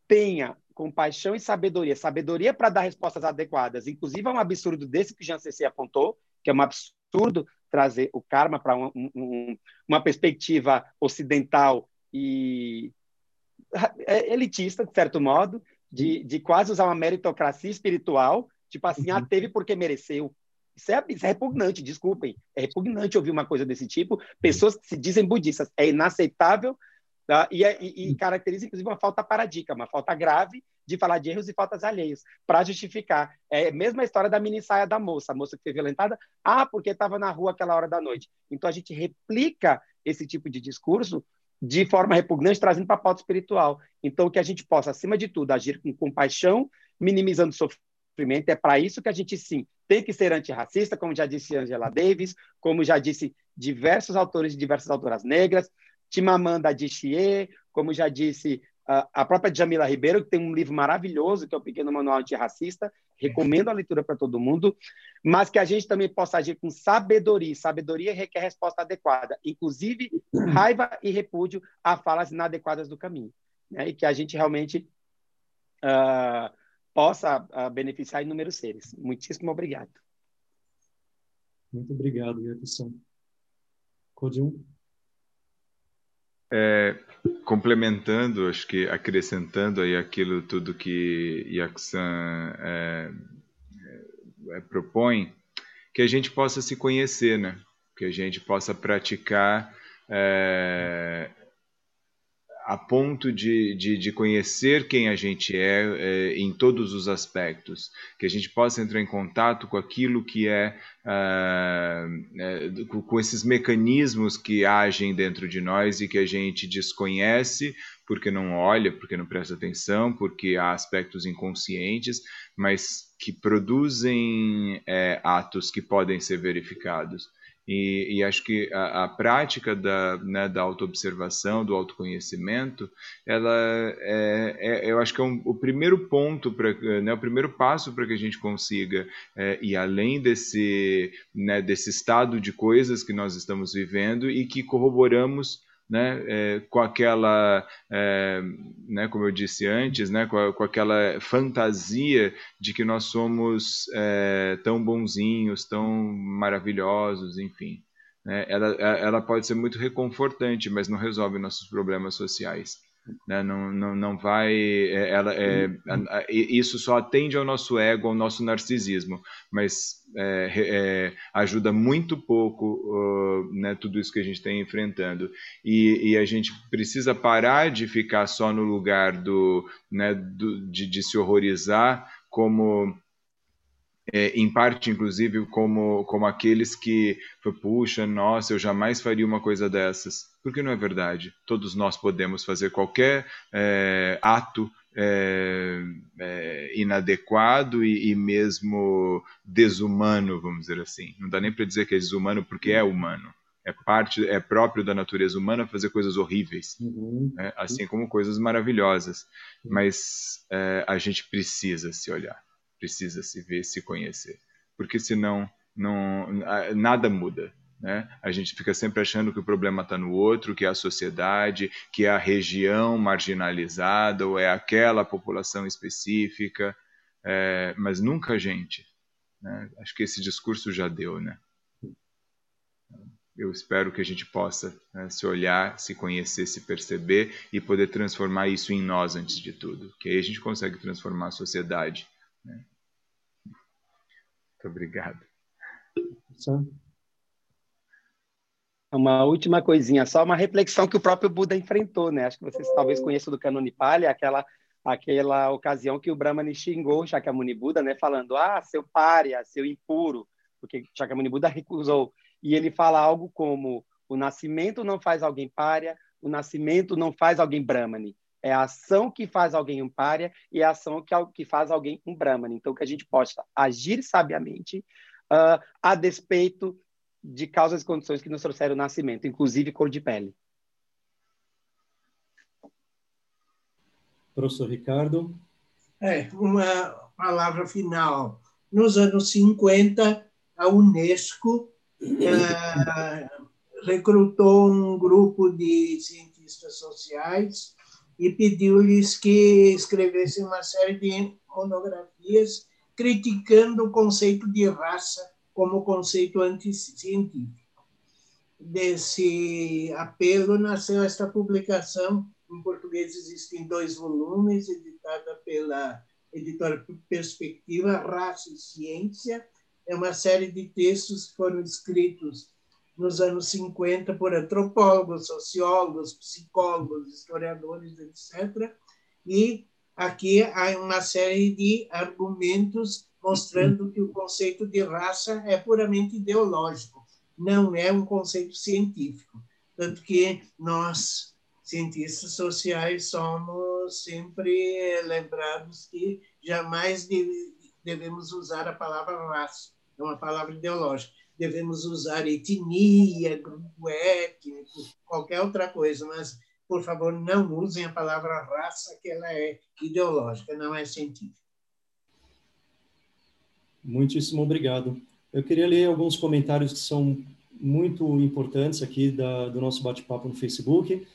tenha compaixão e sabedoria, sabedoria para dar respostas adequadas. Inclusive, é um absurdo desse que o Jean CC apontou, que é um absurdo trazer o karma para um, um, uma perspectiva ocidental e é, elitista, de certo modo, de, de quase usar uma meritocracia espiritual, tipo assim, ah, uhum. ah, teve porque mereceu. Isso é, isso é repugnante, desculpem. É repugnante ouvir uma coisa desse tipo. Pessoas que se dizem budistas. É inaceitável Tá? E, é, e, e, caracteriza, inclusive, uma falta paradigma, uma falta grave de falar de erros e faltas alheias, para justificar. É a mesma história da mini saia da moça, a moça que foi violentada, ah, porque estava na rua aquela hora da noite. Então, a gente replica esse tipo de discurso de forma repugnante, trazendo para a pauta espiritual. Então, que a gente possa, acima de tudo, agir com compaixão, minimizando sofrimento. É para isso que a gente, sim, tem que ser antirracista, como já disse Angela Davis, como já disse diversos autores e diversas autoras negras, Chimamanda Adichie, como já disse a própria Jamila Ribeiro, que tem um livro maravilhoso, que é o Pequeno Manual Antirracista, recomendo a leitura para todo mundo, mas que a gente também possa agir com sabedoria. Sabedoria requer resposta adequada, inclusive raiva e repúdio a falas inadequadas do caminho. Né? E que a gente realmente uh, possa uh, beneficiar inúmeros seres. Muitíssimo obrigado. Muito obrigado, Jefferson. Codium? É, complementando, acho que acrescentando aí aquilo tudo que Yaxan é, é, propõe, que a gente possa se conhecer, né? Que a gente possa praticar é, a ponto de, de, de, conhecer quem a gente é, é, em todos os aspectos, que a gente possa entrar em contato com aquilo que é, é, com esses mecanismos que agem dentro de nós e que a gente desconhece porque não olha, porque não presta atenção, porque há aspectos inconscientes, mas que produzem é, atos que podem ser verificados. E, e, acho que a, a prática da, né, da autoobservação, do autoconhecimento, ela é, é, eu acho que é um, o primeiro ponto, para né, o primeiro passo para que a gente consiga é, ir além desse, né, desse estado de coisas que nós estamos vivendo e que corroboramos né, é, com aquela, é, né, como eu disse antes, né, com, a, com, aquela fantasia de que nós somos é, tão bonzinhos, tão maravilhosos, enfim. Né, ela, ela pode ser muito reconfortante, mas não resolve nossos problemas sociais. Né? Não, não, não vai. É, ela, é, isso só atende ao nosso ego, ao nosso narcisismo, mas é, é, ajuda muito pouco uh, né, tudo isso que a gente está enfrentando. E, e, a gente precisa parar de ficar só no lugar do, né, do de, de se horrorizar como é, em parte, inclusive, como, como aqueles que, puxa, nossa, eu jamais faria uma coisa dessas. Porque não é verdade. Todos nós podemos fazer qualquer é, ato é, é, inadequado e, e, mesmo desumano, vamos dizer assim. Não dá nem para dizer que é desumano porque é humano. É parte, é próprio da natureza humana fazer coisas horríveis, uhum. né? assim como coisas maravilhosas. Mas é, a gente precisa se olhar precisa se ver, se conhecer, porque senão não, nada muda. Né? A gente fica sempre achando que o problema está no outro, que é a sociedade, que é a região marginalizada ou é aquela população específica, é, mas nunca a gente. Né? Acho que esse discurso já deu, né? Eu espero que a gente possa né, se olhar, se conhecer, se perceber e poder transformar isso em nós antes de tudo, que aí a gente consegue transformar a sociedade. Né? Muito obrigado. Uma última coisinha, só uma reflexão que o próprio Buda enfrentou, né? Acho que vocês talvez conheçam do Kanonipali, aquela aquela ocasião que o Brahmani xingou Shakyamuni Buda, né, falando: "Ah, seu pária, seu impuro, porque Shakyamuni Buda [LAUGHS] recusou. E ele fala algo como: o nascimento não faz alguém párea, o nascimento não faz alguém brahmani. É a ação que faz alguém um párea e a ação que, que faz alguém um brahmani. Então, que a gente possa agir sabiamente uh, a despeito de causas e condições que nos trouxeram o nascimento, inclusive cor de pele. Professor Ricardo. É, uma palavra final. Nos anos 50, a Unesco [COUGHS] eh, recrutou um grupo de cientistas sociais e pediu-lhes que escrevessem uma série de monografias criticando o conceito de raça como conceito anticientífico. Desse apelo nasceu esta publicação, em português existem dois volumes, editada pela editora Perspectiva, Raça e Ciência. É uma série de textos que foram escritos nos anos 50 por antropólogos, sociólogos, psicólogos, historiadores, etc. E aqui há uma série de argumentos mostrando que o conceito de raça é puramente ideológico, não é um conceito científico. Tanto que nós, cientistas sociais, somos sempre lembrados que jamais devemos usar a palavra raça, é uma palavra ideológica. Devemos usar etnia, grupo étnico, qualquer outra coisa, mas, por favor, não usem a palavra raça, que ela é ideológica, não é científica. Muitíssimo obrigado. Eu queria ler alguns comentários que são muito importantes aqui da, do nosso bate-papo no Facebook.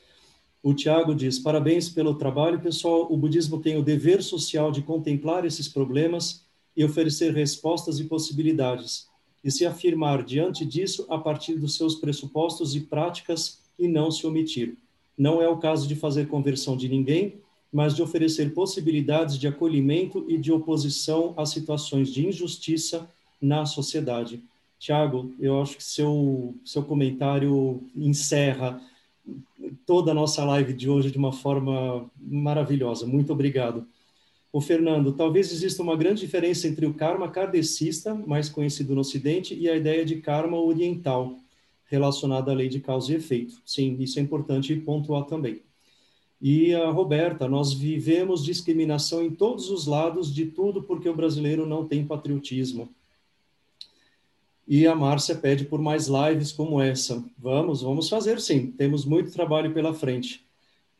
O Tiago diz: parabéns pelo trabalho, pessoal. O budismo tem o dever social de contemplar esses problemas e oferecer respostas e possibilidades, e se afirmar diante disso a partir dos seus pressupostos e práticas e não se omitir. Não é o caso de fazer conversão de ninguém, mas de oferecer possibilidades de acolhimento e de oposição a situações de injustiça na sociedade. Tiago, eu acho que seu, seu comentário encerra toda a nossa live de hoje de uma forma maravilhosa. Muito obrigado. O Fernando, talvez exista uma grande diferença entre o karma kardecista, mais conhecido no Ocidente, e a ideia de karma oriental, relacionada à lei de causa e efeito. Sim, isso é importante pontuar também. E a Roberta, nós vivemos discriminação em todos os lados de tudo porque o brasileiro não tem patriotismo. E a Márcia pede por mais lives como essa. Vamos, vamos fazer sim. Temos muito trabalho pela frente.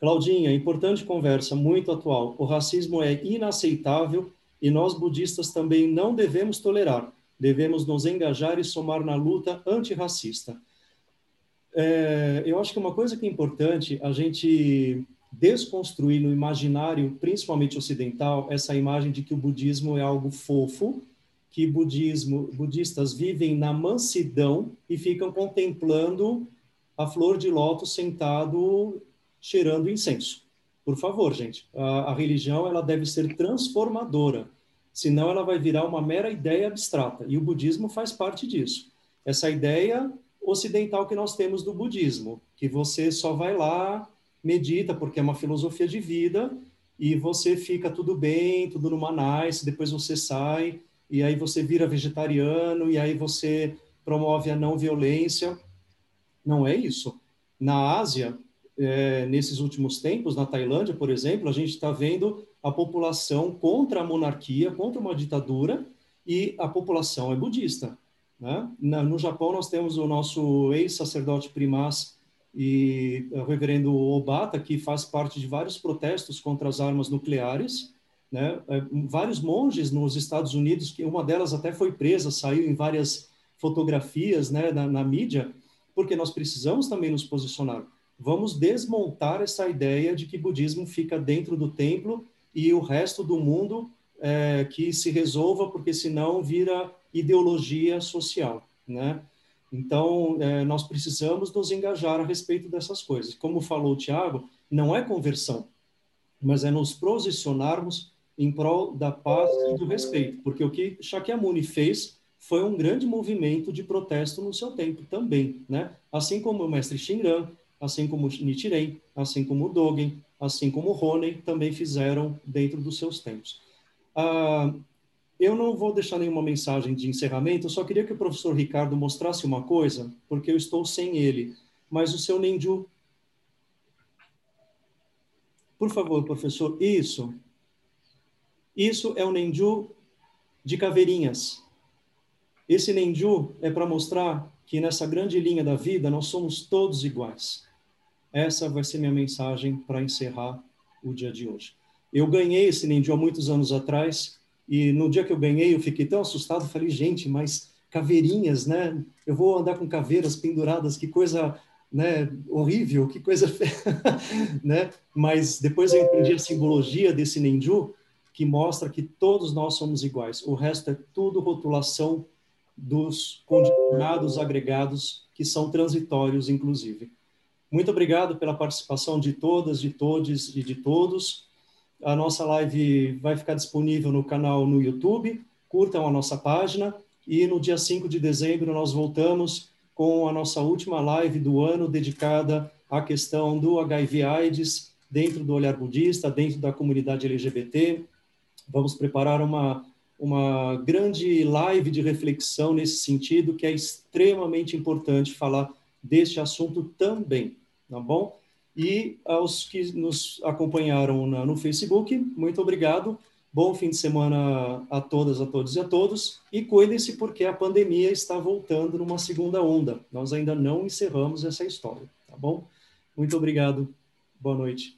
Claudinha, importante conversa, muito atual. O racismo é inaceitável e nós budistas também não devemos tolerar. Devemos nos engajar e somar na luta antirracista. É, eu acho que uma coisa que é importante a gente desconstruir no imaginário, principalmente ocidental, essa imagem de que o budismo é algo fofo, que budismo, budistas vivem na mansidão e ficam contemplando a flor de lótus sentado cheirando incenso. Por favor, gente, a, a religião ela deve ser transformadora, senão ela vai virar uma mera ideia abstrata. E o budismo faz parte disso. Essa ideia ocidental que nós temos do budismo, que você só vai lá medita, porque é uma filosofia de vida, e você fica tudo bem, tudo numa nice, depois você sai, e aí você vira vegetariano, e aí você promove a não violência. Não é isso. Na Ásia, é, nesses últimos tempos, na Tailândia, por exemplo, a gente está vendo a população contra a monarquia, contra uma ditadura, e a população é budista. Né? Na, no Japão, nós temos o nosso ex-sacerdote primaz e o reverendo Obata, que faz parte de vários protestos contra as armas nucleares, né? É, vários monges nos Estados Unidos, que uma delas até foi presa, saiu em várias fotografias né, na, na mídia, porque nós precisamos também nos posicionar. Vamos desmontar essa ideia de que budismo fica dentro do templo e o resto do mundo é, que se resolva, porque senão vira ideologia social, né? Então, é, nós precisamos nos engajar a respeito dessas coisas. Como falou o Tiago, não é conversão, mas é nos posicionarmos em prol da paz e do respeito, porque o que Shakyamuni fez foi um grande movimento de protesto no seu tempo também, né? Assim como o mestre Shinran, assim como Nichiren, assim como Dogen, assim como Honen também fizeram dentro dos seus tempos. Ah, eu não vou deixar nenhuma mensagem de encerramento, eu só queria que o professor Ricardo mostrasse uma coisa, porque eu estou sem ele. Mas o seu Nenju. Por favor, professor. Isso. Isso é o Nenju de caveirinhas. Esse Nenju é para mostrar que nessa grande linha da vida nós somos todos iguais. Essa vai ser minha mensagem para encerrar o dia de hoje. Eu ganhei esse Nenju há muitos anos atrás e no dia que eu ganhei, eu fiquei tão assustado, falei, gente, mas caveirinhas, né? Eu vou andar com caveiras penduradas, que coisa né, horrível, que coisa [LAUGHS] né? Mas depois eu entendi a simbologia desse Nenju, que mostra que todos nós somos iguais. O resto é tudo rotulação dos condicionados agregados, que são transitórios, inclusive. Muito obrigado pela participação de todas, de todos e de todos. A nossa live vai ficar disponível no canal no YouTube. Curtam a nossa página. E no dia 5 de dezembro nós voltamos com a nossa última live do ano dedicada à questão do HIV/AIDS dentro do olhar budista, dentro da comunidade LGBT. Vamos preparar uma uma grande live de reflexão nesse sentido, que é extremamente importante falar deste assunto também, tá bom? E aos que nos acompanharam na, no Facebook, muito obrigado. Bom fim de semana a todas, a todos e a todos. E cuidem-se porque a pandemia está voltando numa segunda onda. Nós ainda não encerramos essa história, tá bom? Muito obrigado. Boa noite.